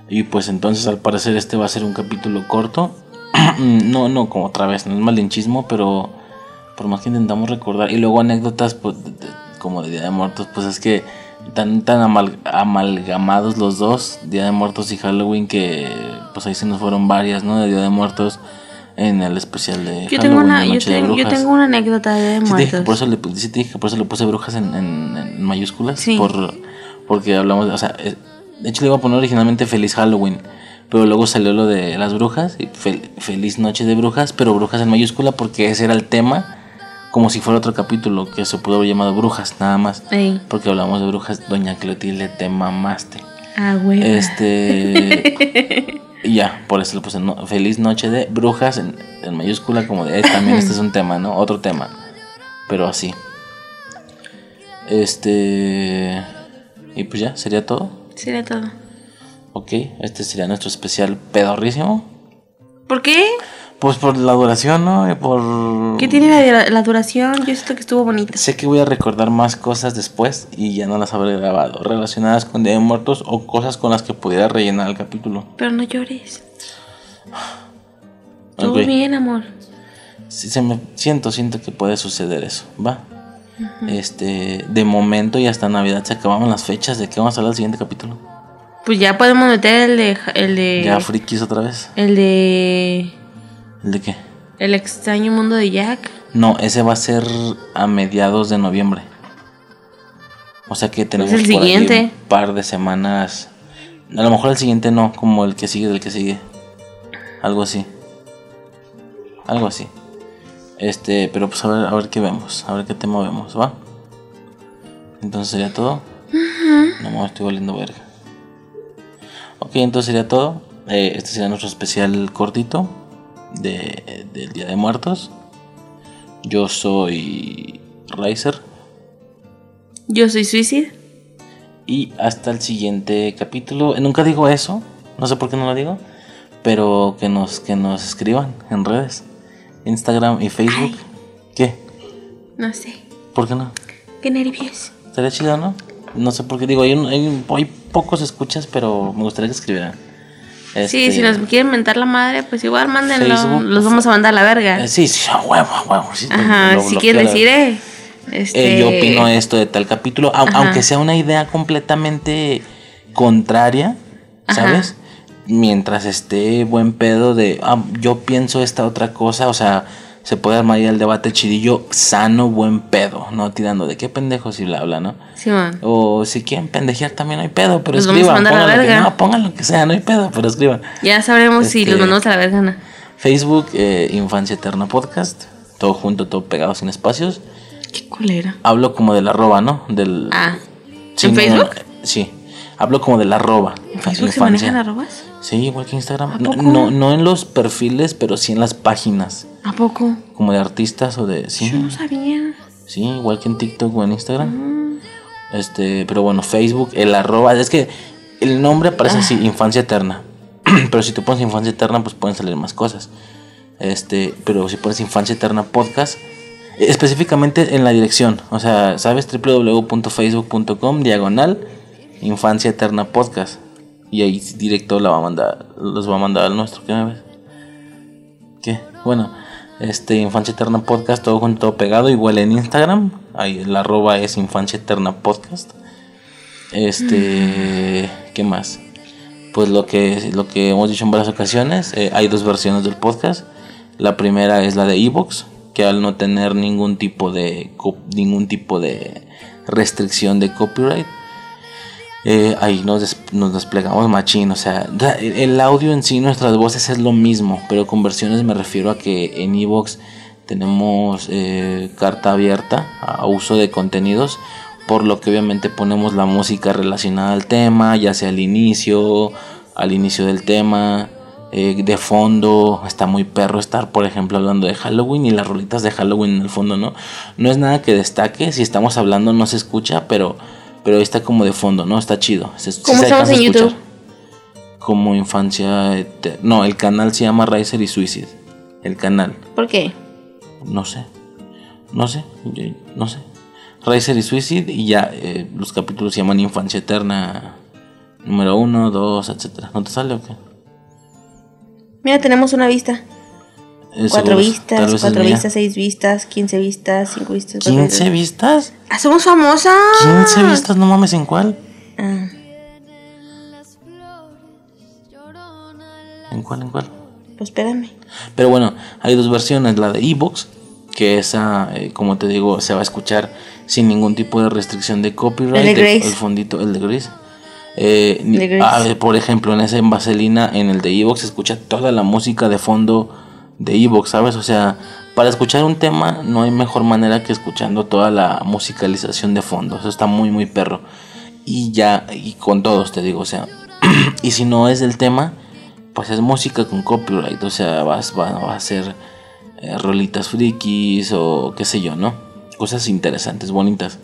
Y pues entonces al parecer este va a ser un capítulo corto. no, no, como otra vez, no es malinchismo, pero por más que intentamos recordar. Y luego anécdotas pues, de- como de Día de Muertos, pues es que tan, tan amal- amalgamados los dos, Día de Muertos y Halloween, que pues ahí se nos fueron varias, ¿no? De Día de Muertos en el especial de Yo Halloween, tengo, una, de yo, de yo tengo una anécdota de Sí te, dije que muertos. por eso le, pu- sí te dije que por eso le puse brujas en, en- en mayúsculas. Sí. Por, porque hablamos, de- o sea, eh, de hecho le iba a poner originalmente Feliz Halloween. Pero luego salió lo de las brujas, y fel- Feliz Noche de Brujas, pero brujas en mayúscula porque ese era el tema, como si fuera otro capítulo que se pudo haber llamado Brujas, nada más. Ey. Porque hablamos de brujas, Doña Clotilde, te mamaste. Ah, güey. Este. y ya, por eso le puse no- Feliz Noche de Brujas en, en mayúscula, como de "Eh, también este es un tema, ¿no? Otro tema. Pero así. Este. Y pues ya, sería todo. Sería todo. Ok, este sería nuestro especial pedorrísimo. ¿Por qué? Pues por la duración, ¿no? Por. ¿Qué tiene la, la duración? Yo siento que estuvo bonita. Sé que voy a recordar más cosas después y ya no las habré grabado, relacionadas con Día de Muertos o cosas con las que pudiera rellenar el capítulo. Pero no llores. Todo bien, amor. Sí, se me siento, siento que puede suceder eso, ¿va? Este, de momento y hasta Navidad se acababan las fechas de que vamos a hablar del siguiente capítulo. Pues ya podemos meter el de. El de. Ya frikis otra vez. el de. ¿El de qué? El extraño mundo de Jack. No, ese va a ser a mediados de noviembre. O sea que tenemos Pues el por ahí un par de semanas. A lo mejor el siguiente no, como el que sigue del que sigue. Algo así. Algo así. Este, pero pues a ver, a ver qué vemos, a ver qué tema vemos, ¿va? Entonces sería todo. No me estoy valiendo verga. Ok, entonces sería todo. Eh, este sería nuestro especial cortito de, del Día de Muertos. Yo soy Riser. Yo soy Suicide. Y hasta el siguiente capítulo. Eh, Nunca digo eso. No sé por qué no lo digo. Pero que nos, que nos escriban en redes. Instagram y Facebook. ¿Qué? No sé. ¿Por qué no? Qué nervios. Estaría chido, ¿no? No sé por qué digo, hay, un- hay, hay pocos escuchas, pero me gustaría que escribieran. Sí, Este, si nos quieren mentar la madre, pues igual mándenlo. Facebook. Los vamos a mandar a la verga. eh, sí, sí, a huevo, a huevo. sí, Ajá, lo- si quieren decir, eh. Este. Eh, yo opino esto de tal capítulo, aunque sea una idea completamente contraria, Ajá. ¿sabes? Mientras esté buen pedo de, ah, yo pienso esta otra cosa, o sea, se puede armar ahí el debate chidillo, sano, buen pedo, no tirando de qué pendejo si bla bla, ¿no? Sí, man. O si quieren pendejear también no hay pedo, pero Los vamos a escriban, a la lo que, no, pongan lo que sea, no hay pedo, pero escriban. Ya sabremos si Este- los mandamos a la verga no. Facebook, eh, Infancia Eterna Podcast, todo junto, todo pegado sin espacios. Qué culera. Hablo como del arroba, ¿no? Del, Ah. ¿En Facebook? sí, hablo como del arroba. ¿En Facebook se manejan arrobas? Sí, igual que Instagram. ¿A No, poco? no, no en los perfiles, pero sí en las páginas. ¿A poco? Como de artistas o de... Sí, Yo no sabía. sí, igual que en TikTok o en Instagram. Este, pero bueno, Facebook, el arroba. Es que el nombre aparece así, Infancia Eterna. pero si tú pones Infancia Eterna, pues pueden salir más cosas. Este, pero si pones Infancia Eterna Podcast, específicamente en la dirección, o sea, ¿sabes? www.facebook.com diagonal Infancia Eterna Podcast. Y ahí directo la va a mandar, los va a mandar al nuestro, ¿qué. Bueno, este Infancia Eterna Podcast, todo junto, todo pegado, igual en Instagram, ahí el arroba es Infancia Eterna Podcast. Este, ¿qué más? Pues lo que, lo que hemos dicho en varias ocasiones, eh, hay dos versiones del podcast. La primera es la de Evox, que al no tener ningún tipo de ningún tipo de restricción de copyright, eh, ahí nos, des- nos desplegamos machín. O sea, el audio en sí, nuestras voces es lo mismo, pero con versiones me refiero a que en Evox tenemos eh, carta abierta a uso de contenidos, por lo que obviamente ponemos la música relacionada al tema, ya sea al inicio, al inicio del tema. eh, de fondo está muy perro estar por ejemplo hablando de Halloween y las rolitas de Halloween en el fondo no no es nada que destaque si estamos hablando no se escucha pero pero está como de fondo no está chido se, ¿Cómo se estamos en escuchar. YouTube? como infancia Ete- no el canal se llama Riser y Suicide el canal ¿Por qué? no sé no sé yo- no sé Riser y Suicide y ya eh, los capítulos se llaman Infancia Eterna número uno dos etcétera no te sale o qué Mira, tenemos una vista. Cuatro seguro, vistas, cuatro vistas, seis vistas, quince vistas, cinco vistas. 15 vistas ¡Ah, somos famosas! 15 vistas no mames en cuál Ah, en cuál en cuál pues espérame. Pero bueno, hay dos versiones, la de Evox, que esa, eh, como te digo, se va a escuchar sin ningún tipo de restricción de copyright. El de Grace. el fondito, el de. Eh, ah, eh, por ejemplo, en ese en Vaselina, en el de Evox, se escucha toda la música de fondo de Evox, ¿sabes? O sea, para escuchar un tema no hay mejor manera que escuchando toda la musicalización de fondo. Eso está muy, muy perro. Y ya, y con todos te digo, o sea, y si no es del tema, pues es música con copyright, o sea, vas, va, va a ser eh, rolitas frikis o qué sé yo, ¿no? Cosas interesantes, bonitas.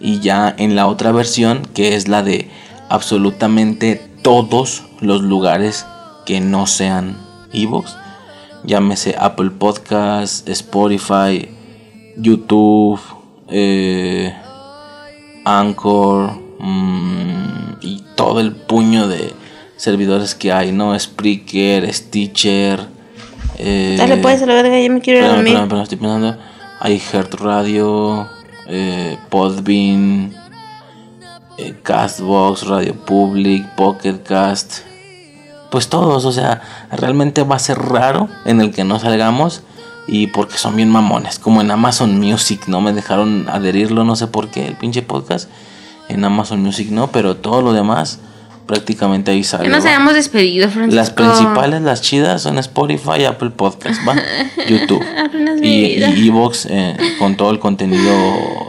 Y ya en la otra versión, que es la de absolutamente todos los lugares que no sean Evox, llámese Apple Podcast, Spotify, YouTube, eh, Anchor mm, y todo el puño de servidores que hay, ¿no? Spreaker, Stitcher. Eh, Dale, pues a la verga, ya me quiero ir a dormir. espérame, estoy pensando. Hay Heart Radio, eh, Podbean, eh, Castbox, Radio Public, Pocket Cast. Pues todos, o sea, realmente va a ser raro en el que no salgamos. Y porque son bien mamones, como en Amazon Music, no me dejaron adherirlo, no sé por qué, el pinche podcast. En Amazon Music no, pero todo lo demás prácticamente ahí sale. Nos ¿va? hayamos despedido, Francisco. Las principales, las chidas, son Spotify, Apple Podcast, ¿va? YouTube. Y Evox eh, con todo el contenido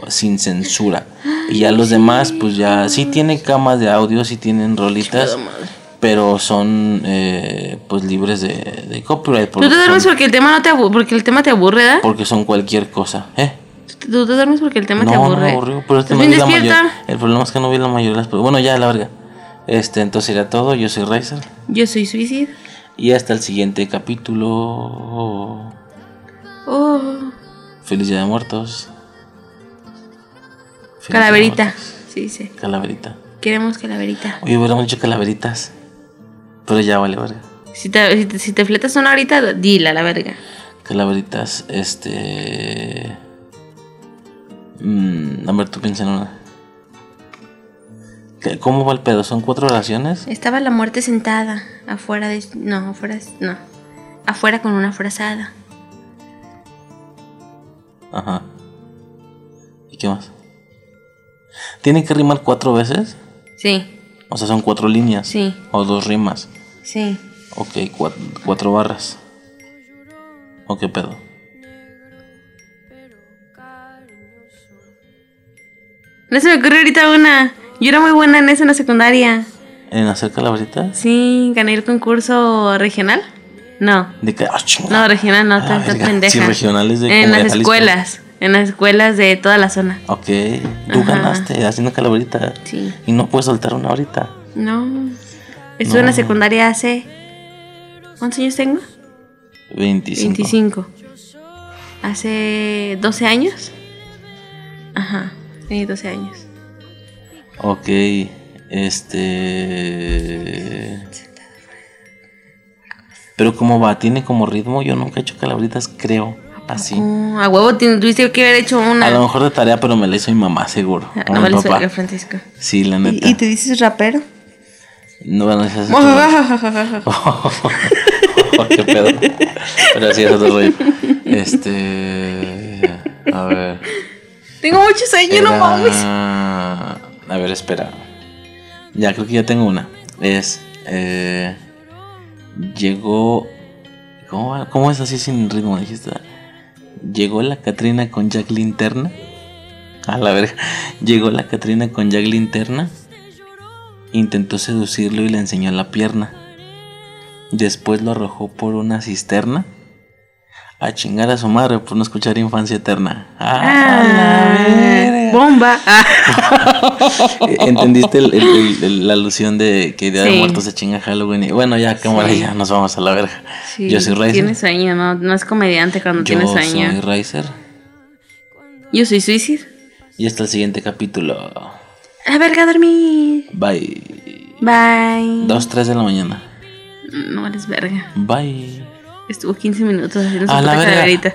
sin censura. Y ya los demás, pues ya sí tienen camas de audio, sí tienen rolitas. Pero son eh, pues libres de, de copyright. Tú te duermes son- porque el tema no te aburre, porque el tema te aburre, ¿verdad? porque son cualquier cosa, ¿eh? Tú te duermes porque el tema No, te no aburre. me aburrió, pero es que Estás no vi la mayor. El problema es que no vi la mayoría de las Bueno, ya, la verga. Este, entonces era todo. Yo soy Razer. Yo soy suicida. Y hasta el siguiente capítulo. Oh, Feliz Día de Muertos. Feliz Día de calaverita. Muertos. Sí, sí. Calaverita. Queremos calaverita. Oye, hubiéramos dicho calaveritas. Pero ya vale, verga. Si te, si te, si te fletas una ahorita, dila la verga. Calaveritas, este. Mm, a ver, tú piensa en una. ¿Qué- ¿Cómo va el pedo? ¿Son cuatro oraciones? Estaba la muerte sentada afuera de... No, afuera... No. Afuera con una frazada. Ajá. ¿Y qué más? ¿Tiene que rimar cuatro veces? Sí, O sea, son cuatro líneas. Sí. O dos rimas. sí. Ok, cuat- cuatro barras. ¿O qué pedo? No se me ocurre ahorita una. Yo era muy buena en eso en la secundaria. ¿En hacer calabritas? Sí, gané el concurso regional. No, ¿De qué? Ah, no, regional no, Ah, tan, tan verga. pendeja. Sí, regionales de En las escuelas, en las escuelas de toda la zona. Ok, tú Ajá. ganaste haciendo calabrita. Sí. Y no puedes soltar una ahorita. No. Estuve en la No. secundaria hace. ¿Cuántos años tengo? 25. 25. Hace 12 años. Ajá, tenía 12 años. Ok, este. Pero ¿cómo va? ¿Tiene como ritmo? Yo nunca he hecho calabritas, creo. Así. Oh, a huevo tuviste que haber hecho una. A lo mejor de tarea, pero me la hizo mi mamá, seguro. Ah, no me lo hizo Francisco. Sí, la neta. ¿Y, y te dices rapero? No, bueno, es. Oh, qué pedo. Pero sí, es otro rollo. Este. A ver. Tengo mucho sueño, no Era- mames. A ver, espera. Ya, creo que ya tengo una. Es. Eh, llegó. ¿cómo? ¿Cómo es así sin ritmo? Dijiste. Llegó la Catrina con Jack Linterna. A la verga. Llegó la Catrina con Jack Linterna. Intentó seducirlo y le enseñó la pierna. Después lo arrojó por una cisterna. A chingar a su madre por no escuchar Infancia Eterna. ¡Ah, la verga! Bomba. ¿Entendiste el- el- el- la alusión de que Día de Sí. Muertos se chinga Halloween? Y bueno, ya, cámara, Sí. ya nos vamos a la verga. Sí, Yo soy Riser. Tiene sueño, no, no es comediante cuando Yo tiene sueño. soy Riser. Yo soy suicid. Y hasta el siguiente capítulo. A verga, dormir. Bye. Bye. 2, 3 de la mañana. No eres verga. Bye. Estuvo 15 minutos haciendo A su la puta verga.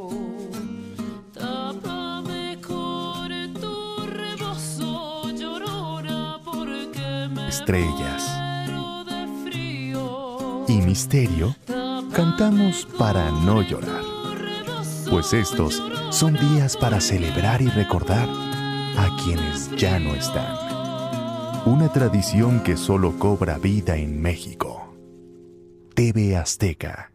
Estrellas. Y misterio. Cantamos para no llorar. Pues estos son días para celebrar y recordar a quienes ya no están. Una tradición que solo cobra vida en México. TV Azteca.